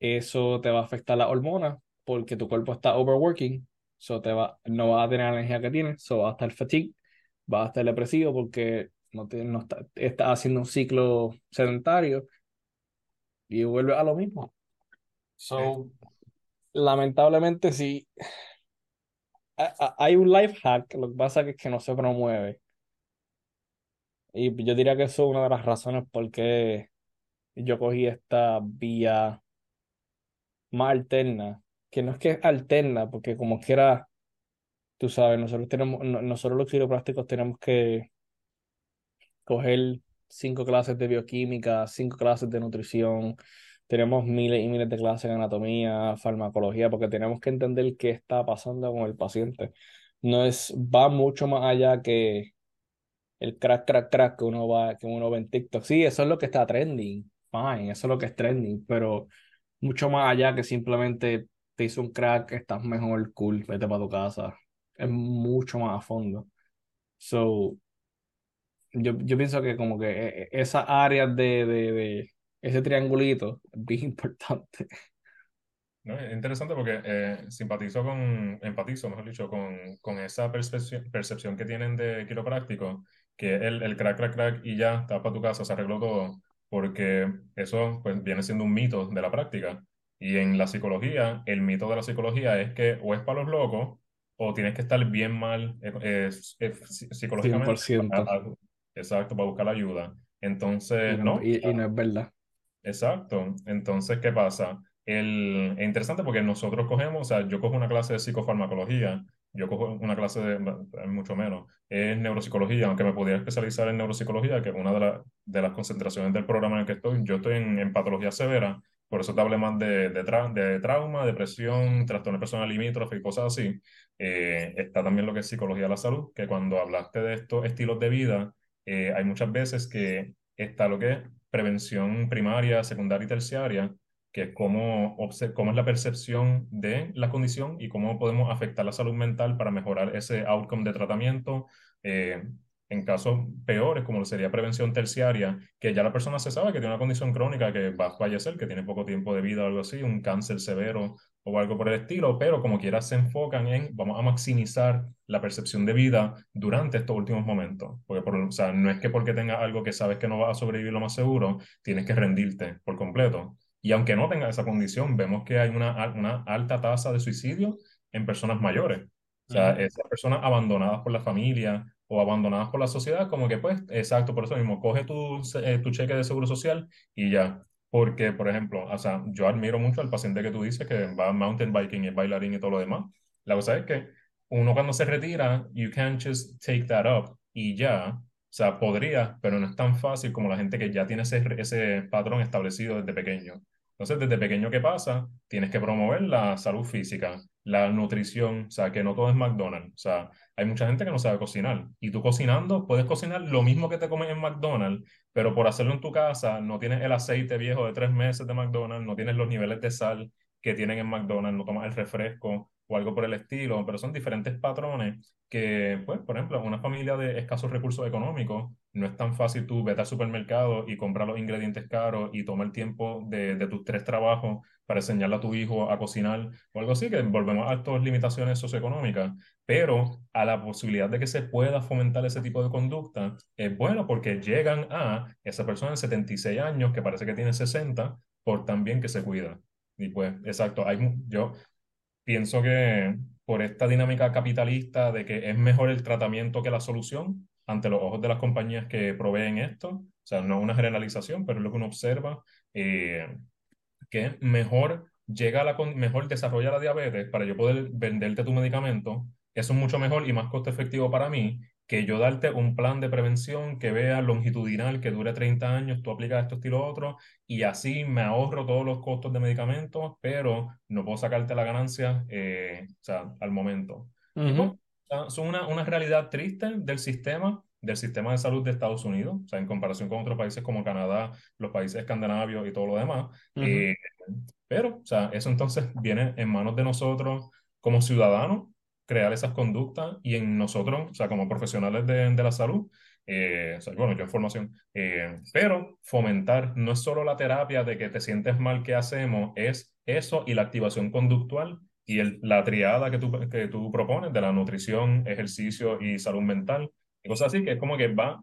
eso te va a afectar las hormonas porque tu cuerpo está overworking, so te va, no vas a tener la energía que tienes, so vas a estar fatigue, vas a estar depresivo porque no, te, no está, estás haciendo un ciclo sedentario y vuelve a lo mismo. So, lamentablemente sí, a- a- hay un life hack, lo que pasa es que no se promueve. Y yo diría que eso es una de las razones por qué yo cogí esta vía más alterna, que no es que es alterna, porque como quiera, tú sabes, nosotros tenemos, no- nosotros los quiroprácticos tenemos que coger cinco clases de bioquímica, cinco clases de nutrición, tenemos miles y miles de clases de anatomía, farmacología, porque tenemos que entender qué está pasando con el paciente. No es, va mucho más allá que el crack, crack, crack que uno va, que uno ve en TikTok. Sí, eso es lo que está trending, fine, eso es lo que es trending, pero mucho más allá que simplemente te hizo un crack, estás mejor, cool, vete para tu casa. Es mucho más a fondo. So, yo, yo pienso que como que eh, eh, esas áreas de, de, ese triangulito es bien importante. ¿no? Es interesante porque eh, simpatizo con, empatizo, mejor dicho, con, con esa percepción, percepción que tienen de quiropráctico, que el, el crack, crack, crack y ya, está para tu casa, se arregló todo, porque eso pues viene siendo un mito de la práctica. Y en la psicología, el mito de la psicología es que o es para los locos o tienes que estar bien mal eh, eh, eh, psicológicamente. 100%. a- a- exacto, para buscar la ayuda. Y Entonces, no, no. y, y no es verdad. Exacto. Entonces, ¿qué pasa? El, es interesante porque nosotros cogemos, o sea, yo cojo una clase de psicofarmacología, yo cojo una clase de, mucho menos, es neuropsicología, aunque me pudiera especializar en neuropsicología, que es una de, la- de las concentraciones del programa en el que estoy. Yo estoy en, patología severa, por eso te hablé más de trauma, depresión, trastorno personal limítrofe y cosas así. Eh, está también lo que es psicología de la salud, que cuando hablaste de estos estilos de vida, eh, hay muchas veces que está lo que es prevención primaria, secundaria y terciaria, que cómo, cómo es la percepción de la condición y cómo podemos afectar la salud mental para mejorar ese outcome de tratamiento. eh, en casos peores, como sería prevención terciaria, que ya la persona se sabe que tiene una condición crónica que va a fallecer, que tiene poco tiempo de vida o algo así, un cáncer severo o algo por el estilo, pero como quiera se enfocan en, vamos a maximizar la percepción de vida durante estos últimos momentos. Porque por, o sea, no es que porque tengas algo que sabes que no vas a sobrevivir lo más seguro, tienes que rendirte por completo. Y aunque no tengas esa condición, vemos que hay una, una alta tasa de suicidio en personas mayores. O sea, Ujú. esas personas abandonadas por la familia o abandonadas por la sociedad, como que pues, exacto, por eso mismo, coge tu, eh, tu cheque de seguro social y ya. Porque, por ejemplo, o sea, yo admiro mucho al paciente que tú dices que va mountain biking y es bailarín y todo lo demás. La cosa es que uno cuando se retira, you can't just take that up y ya. O sea, podría, pero no es tan fácil como la gente que ya tiene ese, ese patrón establecido desde pequeño. Entonces, desde pequeño, ¿qué pasa? Tienes que promover la salud física, la nutrición, o sea, que no todo es McDonald's. O sea, hay mucha gente que no sabe cocinar. Y tú cocinando, puedes cocinar lo mismo que te comes en McDonald's, pero por hacerlo en tu casa, no tienes el aceite viejo de tres meses de McDonald's, no tienes los niveles de sal que tienen en McDonald's, no tomas el refresco o algo por el estilo, pero son diferentes patrones que, pues, por ejemplo, una familia de escasos recursos económicos, no es tan fácil tú vete al supermercado y comprar los ingredientes caros y toma el tiempo de, tus tres trabajos para enseñarle a tu hijo a cocinar o algo así, que volvemos a estas limitaciones socioeconómicas, pero a la posibilidad de que se pueda fomentar ese tipo de conducta es bueno porque llegan a esa persona de 76 años que parece que tiene 60 por tan bien que se cuida. Y pues, exacto, hay, yo pienso que por esta dinámica capitalista de que es mejor el tratamiento que la solución ante los ojos de las compañías que proveen esto, o sea, no es una generalización, pero es lo que uno observa, eh, que mejor llega a la mejor desarrolla la diabetes para yo poder venderte tu medicamento, eso es mucho mejor y más costo efectivo para mí que yo darte un plan de prevención que vea longitudinal, que dure 30 años, tú aplicas esto, estilo otro, y así me ahorro todos los costos de medicamentos, pero no puedo sacarte la ganancia eh, o sea, al momento. Pues, Ujú. o sea, son una, una realidad triste del sistema del sistema de salud de Estados Unidos, o sea, en comparación con otros países como Canadá, los países escandinavios y todo lo demás. Eh, pero, o sea, eso entonces viene en manos de nosotros como ciudadanos, crear esas conductas y en nosotros, o sea, como profesionales de, de la salud, eh, o sea, bueno, yo en formación, eh, pero fomentar no es solo la terapia de que te sientes mal que hacemos, es eso y la activación conductual y el, la triada que tú, que tú propones de la nutrición, ejercicio y salud mental, y cosas así, que es como que va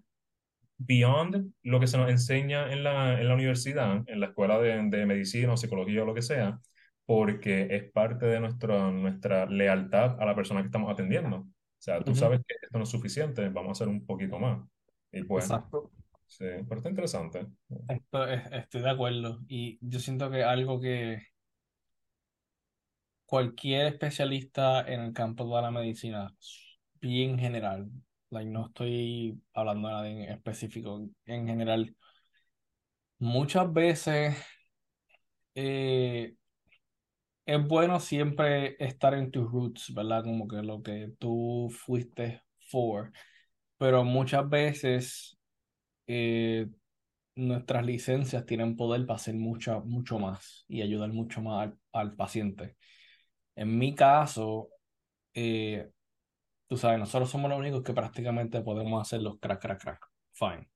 beyond lo que se nos enseña en la, en la universidad, en la escuela de, de medicina o psicología o lo que sea, porque es parte de nuestra, nuestra lealtad a la persona que estamos atendiendo. O sea, tú sabes que esto no es suficiente, vamos a hacer un poquito más. Y pues, Exacto. sí, pero está interesante. Esto, es- estoy de acuerdo. Y yo siento que algo que cualquier especialista en el campo de la medicina, bien general, like, no estoy hablando de nada en específico, en general, muchas veces eh, es bueno siempre estar en tus roots, ¿verdad? Como que lo que tú fuiste for, pero muchas veces eh, nuestras licencias tienen poder para hacer mucho, más y ayudar mucho más al, al paciente. En mi caso, eh, tú sabes, nosotros somos los únicos que prácticamente podemos hacer los crack, crack, crack. Fine.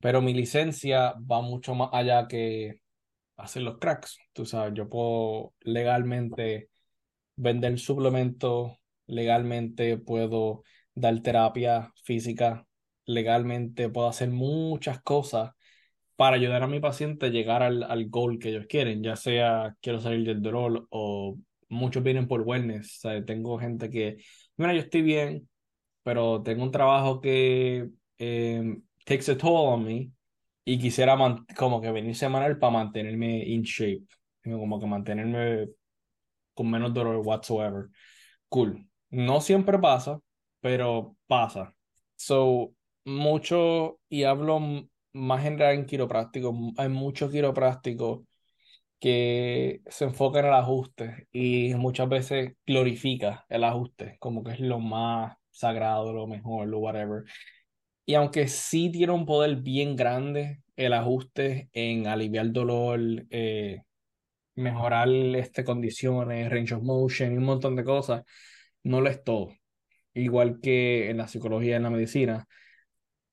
Pero mi licencia va mucho más allá que hacer los cracks. Tú sabes, yo puedo legalmente vender suplementos, legalmente puedo dar terapia física, legalmente puedo hacer muchas cosas para ayudar a mi paciente a llegar al, al goal que ellos quieren, ya sea quiero salir del dolor o muchos vienen por wellness. O sea, tengo gente que, mira, yo estoy bien, pero tengo un trabajo que eh, takes a toll on me y quisiera como que venir semanal para mantenerme in shape, como que mantenerme con menos dolor whatsoever. Cool. No siempre pasa, pero pasa. So, mucho, y hablo más general en quiropráctico, hay muchos quiroprácticos que se enfocan en el ajuste y muchas veces glorifica el ajuste, como que es lo más sagrado, lo mejor, lo whatever. Y aunque sí tiene un poder bien grande el ajuste en aliviar dolor, eh, mejorar este, condiciones, range of motion y un montón de cosas, no lo es todo. Igual que en la psicología y en la medicina,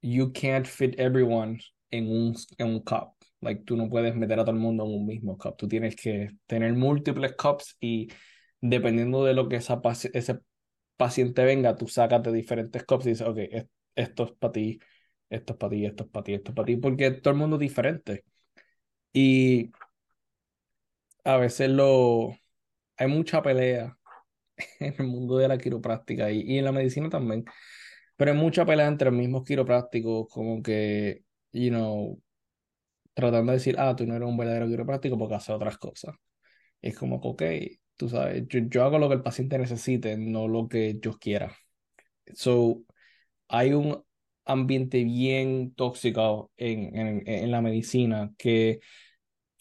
you can't fit everyone en un, en un cup. Like, tú no puedes meter a todo el mundo en un mismo cup. Tú tienes que tener múltiples cups y dependiendo de lo que esa paci- ese paciente venga, tú sacas de diferentes cups y dices, ok, esto es para ti, esto es para ti, esto es para ti, esto es para ti, porque todo el mundo es diferente. Y a veces lo, hay mucha pelea en el mundo de la quiropráctica y, y en la medicina también, pero hay mucha pelea entre los mismos quiroprácticos, como que, you know, tratando de decir, ah, tú no eres un verdadero quiropráctico porque haces otras cosas. Es como que, ok, tú sabes, yo, yo hago lo que el paciente necesite, no lo que yo quiera. So, hay un ambiente bien tóxico en, en, la medicina que,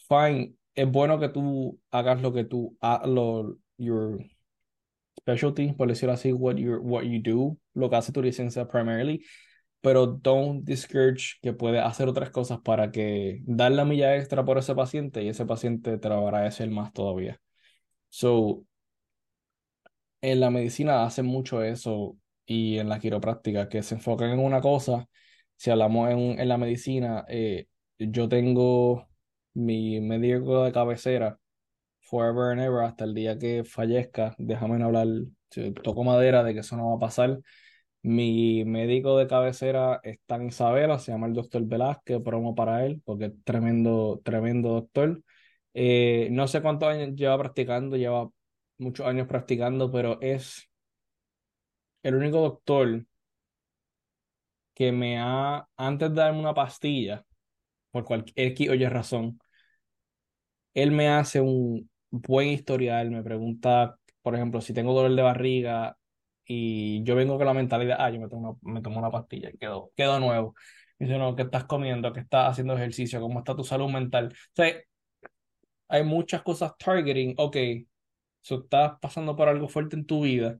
fine, es bueno que tú hagas lo que tú, lo, your specialty, por decirlo así, what you what you do, lo que hace tu licencia primarily, pero don't discourage que puedes hacer otras cosas para que dar la milla extra por ese paciente y ese paciente te lo agradecer más todavía. So, en la medicina hacen mucho eso y en la quiropráctica, que se enfocan en una cosa. Si hablamos en, en la medicina, eh, yo tengo mi médico de cabecera forever and ever hasta el día que fallezca. Déjame no hablar, toco madera de que eso no va a pasar. Mi médico de cabecera está en Isabela, se llama el doctor Velázquez, promo para él, porque es tremendo, tremendo doctor. Eh, no sé cuántos años lleva practicando, lleva muchos años practicando, pero es el único doctor que me ha, antes de darme una pastilla, por cualquier X o Y razón, él me hace un buen historial, me pregunta, por ejemplo, si tengo dolor de barriga y yo vengo con la mentalidad, ah, yo me tomo una, me tomo una pastilla y quedo, quedo nuevo. Me dice, no, ¿qué estás comiendo? ¿Qué estás haciendo ejercicio? ¿Cómo está tu salud mental? O sea, hay muchas cosas targeting, ok, si estás pasando por algo fuerte en tu vida,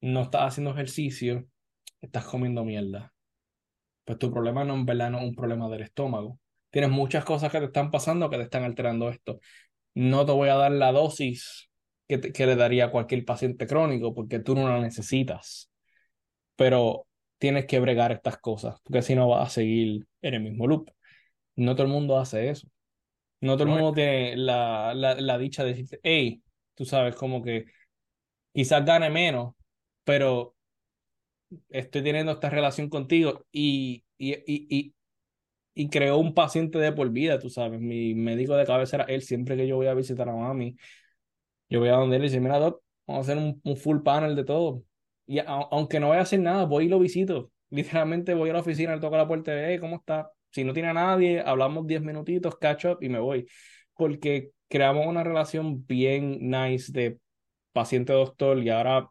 no estás haciendo ejercicio, estás comiendo mierda. pues tu problema no en verdad no es un problema del estómago. Tienes muchas cosas que te están pasando que te están alterando esto. No te voy a dar la dosis que, que le daría a cualquier paciente crónico porque tú no la necesitas. Pero tienes que bregar estas cosas porque si no vas a seguir en el mismo loop. No todo el mundo hace eso. No todo el mundo tiene la, la, la dicha de decirte, hey, tú sabes, como que quizás gane menos, pero estoy teniendo esta relación contigo y, y, y, y, y creó un paciente de por vida, tú sabes. Mi médico de cabecera, él, siempre que yo voy a visitar a mami, yo voy a donde él y dice, mira, doc, vamos a hacer un, full panel de todo. Y aunque no voy a hacer nada, voy y lo visito. Literalmente voy a la oficina, le toco la puerta y hey, ¿cómo está? Si no tiene a nadie, hablamos 10 minutitos, catch up y me voy. Porque creamos una relación bien nice de paciente-doctor y ahora,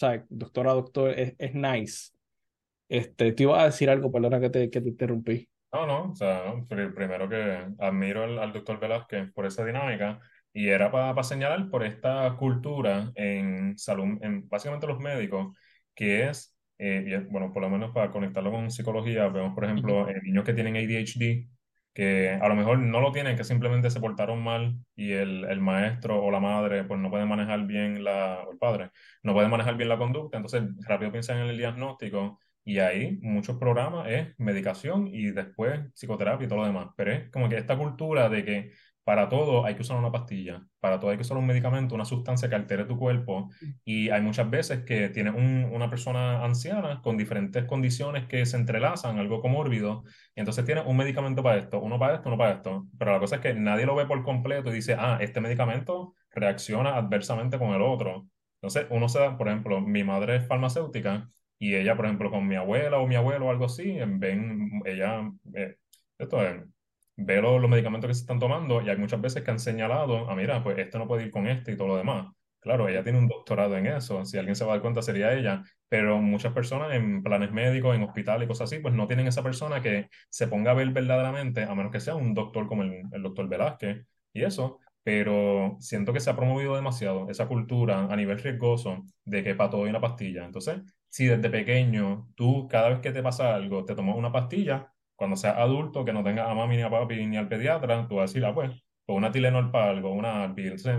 ¿sabes? Doctora, doctor, es, es nice. Este, te iba a decir algo, perdona que te, que te interrumpí. No, no, o sea, primero que admiro al, al doctor Velázquez por esa dinámica y era para señalar por esta cultura en salud, en básicamente los médicos, que es, eh, bueno, por lo menos para conectarlo con psicología, vemos, por ejemplo, en niños que tienen ADHD, que a lo mejor no lo tienen, que simplemente se portaron mal y el, el maestro o la madre pues no puede manejar bien la, o el padre, no puede manejar bien la conducta, entonces rápido piensan en el diagnóstico y ahí muchos programas es medicación y después psicoterapia y todo lo demás, pero es como que esta cultura de que para todo hay que usar una pastilla, para todo hay que usar un medicamento, una sustancia que altere tu cuerpo. Y hay muchas veces que tienes una persona anciana con diferentes condiciones que se entrelazan, algo comórbido, y entonces tienes un medicamento para esto, uno para esto, uno para esto. Pero la cosa es que nadie lo ve por completo y dice, ah, este medicamento reacciona adversamente con el otro. Entonces, uno se da, por ejemplo, mi madre es farmacéutica y ella, por ejemplo, con mi abuela o mi abuelo o algo así, ven, ella, eh, esto es ve los, medicamentos que se están tomando y hay muchas veces que han señalado, ah, mira, pues esto no puede ir con este y todo lo demás. Claro, ella tiene un doctorado en eso, si alguien se va a dar cuenta sería ella, pero muchas personas en planes médicos, en hospitales y cosas así, pues no tienen esa persona que se ponga a ver verdaderamente, a menos que sea un doctor como el, el doctor Velázquez y eso, pero siento que se ha promovido demasiado esa cultura a nivel riesgoso de que para todo hay una pastilla. Entonces, si desde pequeño tú cada vez que te pasa algo te tomas una pastilla, cuando seas adulto, que no tengas a mami ni a papi ni al pediatra, tú vas a decir, ah, pues, pues una Tilenol para algo, una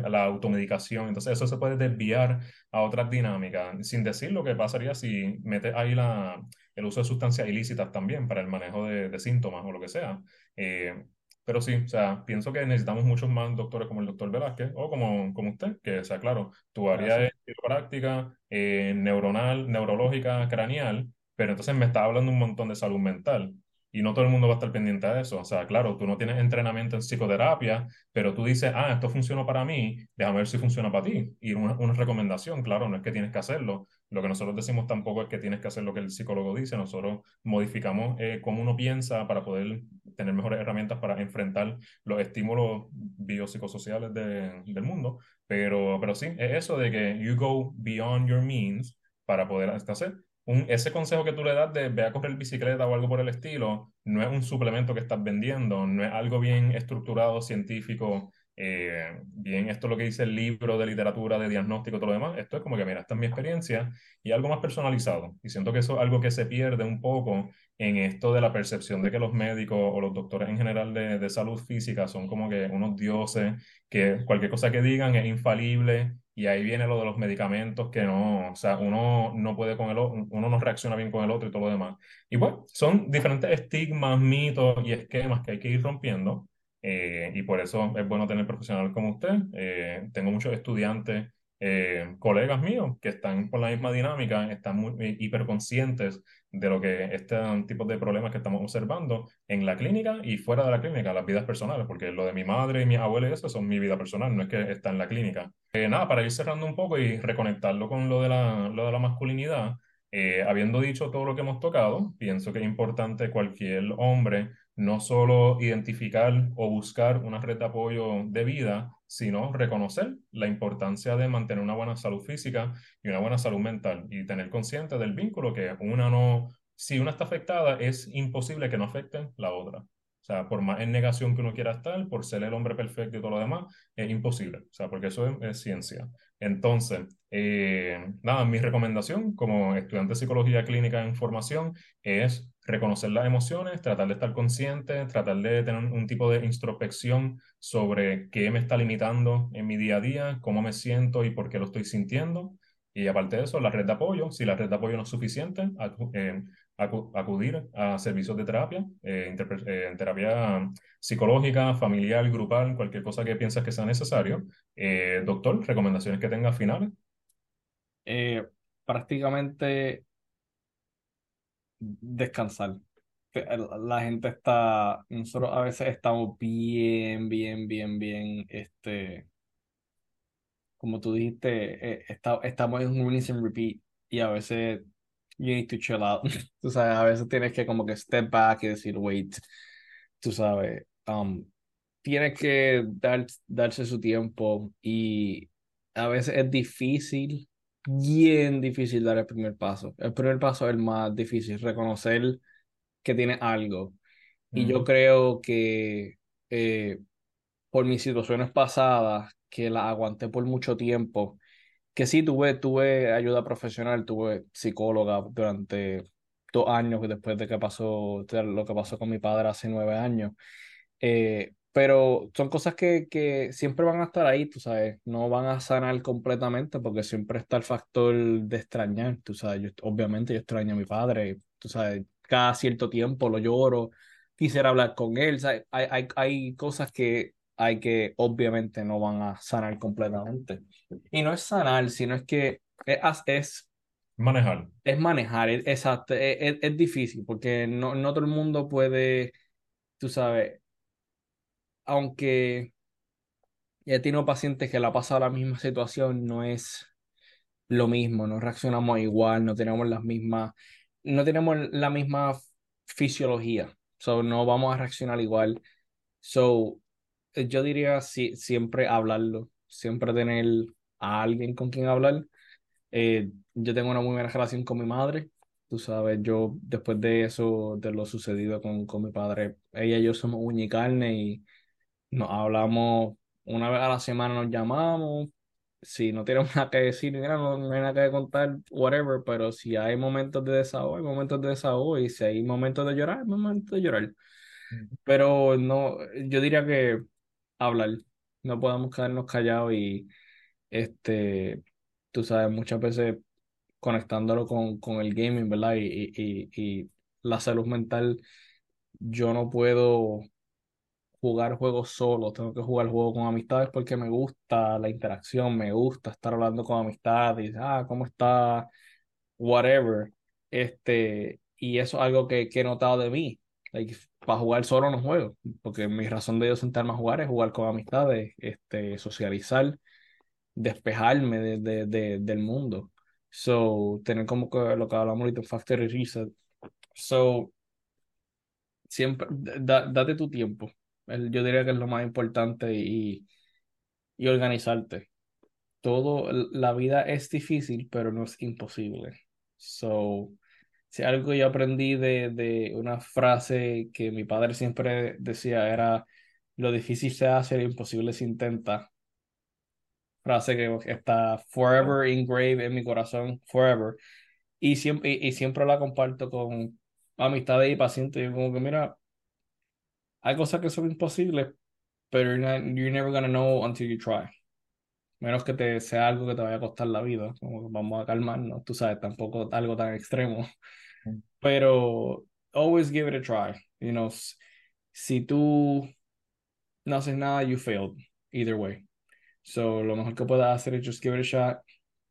la automedicación, entonces eso se puede desviar a otras dinámicas, sin decir lo que pasaría si metes ahí la, el uso de sustancias ilícitas también para el manejo de, de síntomas o lo que sea. Eh, pero sí, o sea, pienso que necesitamos muchos más doctores como el doctor Velázquez o como, como usted, que, o sea, claro, tu área es práctica, eh, neuronal, neurológica, craneal, pero entonces me está hablando un montón de salud mental y no todo el mundo va a estar pendiente de eso. O sea, claro, tú no tienes entrenamiento en psicoterapia, pero tú dices, ah, esto funcionó para mí, déjame ver si funciona para ti. Y una, una recomendación, claro, no es que tienes que hacerlo. Lo que nosotros decimos tampoco es que tienes que hacer lo que el psicólogo dice. Nosotros modificamos eh, cómo uno piensa para poder tener mejores herramientas para enfrentar los estímulos biopsicosociales de, del mundo. Pero, pero sí, es eso de que you go beyond your means para poder hacer ese consejo que tú le das de ve a correr bicicleta o algo por el estilo, no es un suplemento que estás vendiendo, no es algo bien estructurado, científico, eh, bien esto es lo que dice el libro de literatura, de diagnóstico, todo lo demás. Esto es como que, mira, esta es mi experiencia y algo más personalizado. Y siento que eso es algo que se pierde un poco en esto de la percepción de que los médicos o los doctores en general de, de salud física son como que unos dioses, que cualquier cosa que digan es infalible y ahí viene lo de los medicamentos que no, o sea, uno no puede con el otro, uno no reacciona bien con el otro y todo lo demás. Y bueno, son diferentes estigmas, mitos y esquemas que hay que ir rompiendo. Eh, y por eso es bueno tener profesionales como usted. Eh, tengo muchos estudiantes, eh, colegas míos, que están por la misma dinámica, están muy hiperconscientes de lo que este tipo de problemas que estamos observando en la clínica y fuera de la clínica, las vidas personales, porque lo de mi madre y mi abuela y eso son mi vida personal, no es que está en la clínica. Eh, nada, para ir cerrando un poco y reconectarlo con lo de la, lo de la masculinidad, eh, habiendo dicho todo lo que hemos tocado, pienso que es importante cualquier hombre no solo identificar o buscar una red de apoyo de vida, sino reconocer la importancia de mantener una buena salud física y una buena salud mental y tener consciente del vínculo que una no, si una está afectada, es imposible que no afecte la otra. O sea, por más en negación que uno quiera estar, por ser el hombre perfecto y todo lo demás, es imposible. O sea, porque eso es, ciencia. Entonces, eh, nada, mi recomendación como estudiante de psicología clínica en formación es reconocer las emociones, tratar de estar consciente, tratar de tener un tipo de introspección sobre qué me está limitando en mi día a día, cómo me siento y por qué lo estoy sintiendo. Y aparte de eso, la red de apoyo, si la red de apoyo no es suficiente, eh, acudir a servicios de terapia, eh, eh, terapia psicológica, familiar, grupal, cualquier cosa que pienses que sea necesario. doctor, recomendaciones que tenga finales. prácticamente descansar. La gente está, nosotros a veces estamos bien, bien, bien, bien, este, como tú dijiste, eh, estamos en un rinse repeat y a veces you need to chill out. tú sabes, a veces tienes que como que step back y decir, wait, tú sabes, um, tienes que dar, darse su tiempo y a veces es difícil bien difícil dar el primer paso. El primer paso es el más difícil, reconocer que tiene algo. Y yo creo que eh, por mis situaciones pasadas, que las aguanté por mucho tiempo, que sí tuve, tuve ayuda profesional, tuve psicóloga durante dos años después de que pasó lo que pasó con mi padre hace nueve años. Eh, pero son cosas que, que siempre van a estar ahí, tú sabes, no van a sanar completamente porque siempre está el factor de extrañar, tú sabes, yo, obviamente yo extraño a mi padre, tú sabes, cada cierto tiempo lo lloro, quisiera hablar con él, ¿sabes? Hay, hay, hay cosas que hay que obviamente no van a sanar completamente. Y no es sanar, sino es que es, es manejar. Es manejar, es, exacto, es, es, difícil porque no, no todo el mundo puede, tú sabes, aunque he tenido pacientes que le ha pasado la misma situación, no es lo mismo, no reaccionamos igual, no tenemos las mismas, no tenemos la misma fisiología, so no vamos a reaccionar igual. So, eh, yo diría si, siempre hablarlo, siempre tener a alguien con quien hablar. Eh, yo tengo una muy buena relación con mi madre, tú sabes, yo después de eso, de lo sucedido con, con mi padre, ella y yo somos uña y carne y nos hablamos una vez a la semana, nos llamamos. Si no tenemos nada que decir, no, no, hay nada que contar, whatever, pero si hay momentos de desahogo, hay momentos de desahogo, y si hay momentos de llorar, hay momentos de llorar. Pero no, yo diría que hablar, no podemos quedarnos callados y, este, tú sabes, muchas veces conectándolo con, con el gaming, ¿verdad? Y, y, y la salud mental, yo no puedo jugar juegos solo, tengo que jugar juego con amistades porque me gusta la interacción, me gusta estar hablando con amistades, ah, ¿cómo está? Whatever. Este, y eso es algo que, he notado de mí. para jugar solo no juego, porque mi razón de yo sentarme a jugar es jugar con amistades, este, socializar, despejarme de, de, del mundo. So, tener como que lo que hablamos ahorita, factory reset. So, siempre, date tu tiempo yo diría que es lo más importante y, y organizarte. Todo, la vida es difícil, pero no es imposible. So, si algo yo aprendí de, de una frase que mi padre siempre decía era, lo difícil se hace, lo imposible se intenta. Frase que está forever engraved en mi corazón, forever. Y siempre, y, siempre la comparto con amistades y pacientes. Yo como que, mira, hay cosas que son imposibles, pero you're, never gonna know until you try. Menos que te sea algo que te vaya a costar la vida. Como vamos a calmarnos, tú sabes, tampoco algo tan extremo. Pero always give it a try. You know, si tú no haces nada, you failed. Either way. So, lo mejor que puedas hacer es just give it a shot.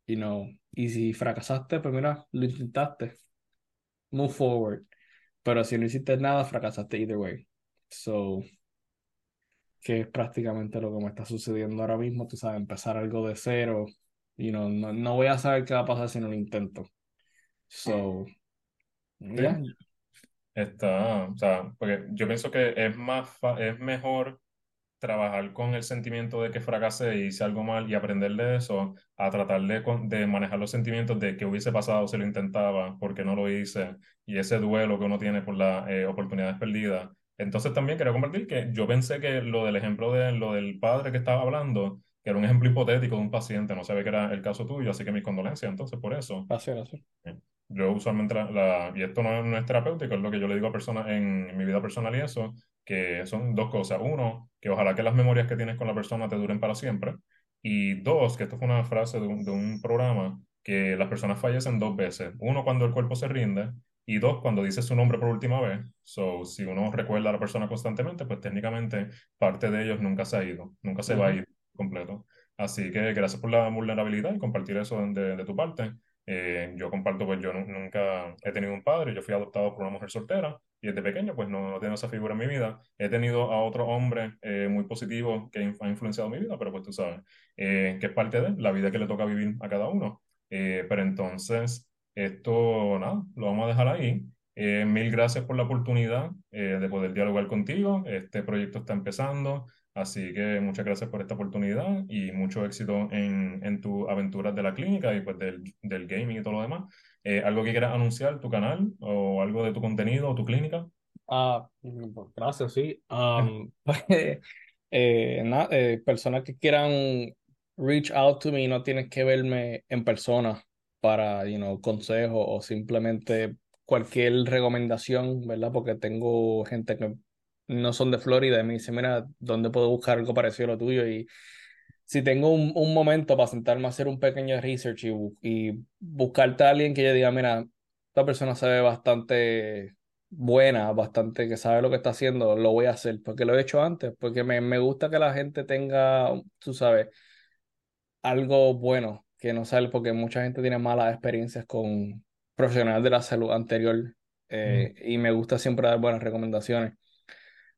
You know, y si fracasaste, pues mira, lo intentaste. Move forward. Pero si no hiciste nada, fracasaste either way. So, que es prácticamente lo que me está sucediendo ahora mismo, tú sabes, empezar algo de cero, y no, no voy a saber qué va a pasar si no lo intento. So, yeah. Está, o sea, porque yo pienso que es más, es mejor trabajar con el sentimiento de que fracasé y hice algo mal y aprender de eso, a tratar de, de manejar los sentimientos de que hubiese pasado si lo intentaba, porque no lo hice, y ese duelo que uno tiene por las eh, oportunidades perdidas, Entonces también quería compartir que yo pensé que lo del ejemplo de lo del padre que estaba hablando, que era un ejemplo hipotético de un paciente, no sabía que era el caso tuyo, así que mis condolencias entonces por eso. Así, así. Yo usualmente, la, la- y esto no, no es terapéutico, es lo que yo le digo a personas en, mi vida personal y eso, que son dos cosas. Uno, que ojalá que las memorias que tienes con la persona te duren para siempre. Y dos, que esto fue una frase de un, de un programa, que las personas fallecen dos veces. Uno, cuando el cuerpo se rinde, y dos, cuando dice su nombre por última vez. So, si uno recuerda a la persona constantemente, pues técnicamente parte de ellos nunca se ha ido, nunca se va a ir completo. Así que gracias por la vulnerabilidad y compartir eso de, de tu parte. Eh, yo comparto, pues yo nu- nunca he tenido un padre, yo fui adoptado por una mujer soltera y desde pequeño pues no, no tengo esa figura en mi vida. He tenido a otro hombre eh, muy positivo que ha influenciado mi vida, pero pues tú sabes, eh, que es parte de la vida que le toca vivir a cada uno. Eh, pero entonces, esto, nada, lo vamos a dejar ahí. Eh, mil gracias por la oportunidad eh, de poder dialogar contigo. Este proyecto está empezando. Así que muchas gracias por esta oportunidad y mucho éxito en, en tus aventuras de la clínica y pues del, del gaming y todo lo demás. Eh, ¿algo que quieras anunciar, tu canal o algo de tu contenido o tu clínica? Ah, pues, gracias, sí. Am, pues, eh, na- eh, personas que quieran reach out to me, no tienes que verme en persona para, you know, consejo o simplemente cualquier recomendación, ¿verdad? Porque tengo gente que no son de Florida y me dice, mira, ¿dónde puedo buscar algo parecido a lo tuyo? Y si tengo un, un momento para sentarme a hacer un pequeño research y, y buscarte a alguien que yo diga, mira, esta persona se ve bastante buena, bastante que sabe lo que está haciendo, lo voy a hacer, porque lo he hecho antes, porque me, me gusta que la gente tenga, tú sabes, algo bueno, que no sale, porque mucha gente tiene malas experiencias con profesionales de la salud anterior, Mm, eh, y me gusta siempre dar buenas recomendaciones.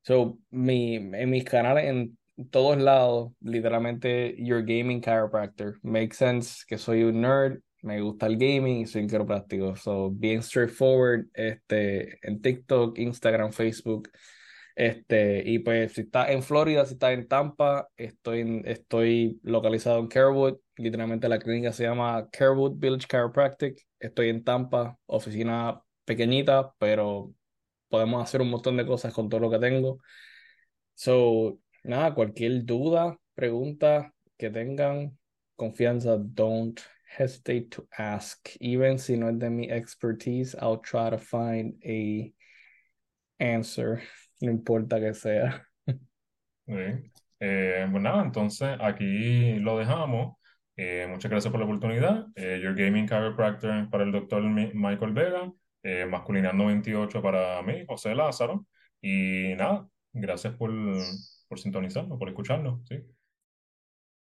So, mi, en mis canales, en todos lados, literalmente, Your Gaming Chiropractor. Makes sense que soy un nerd, me gusta el gaming y soy un quiropráctico. So, bien straightforward, este, en TikTok, Instagram, Facebook. Este, y pues, si estás en Florida, si estás en Tampa, estoy, estoy localizado en Carewood. Literalmente la clínica se llama Carewood Village Chiropractic. Estoy en Tampa, oficina pequeñita, pero podemos hacer un montón de cosas con todo lo que tengo. So, nada, cualquier duda, pregunta que tengan, confianza, don't hesitate to ask. Even si no es de mi expertise, I'll try to find a answer, no importa que sea. bien. Eh, pues nada, entonces aquí lo dejamos. Eh, muchas gracias por la oportunidad. Eh, Your Gaming Chiropractor para el doctor Michael Vega, eh, Masculinando 28 para mí, José Lázaro. Y nada, gracias por, por sintonizarnos, por escucharnos. ¿sí?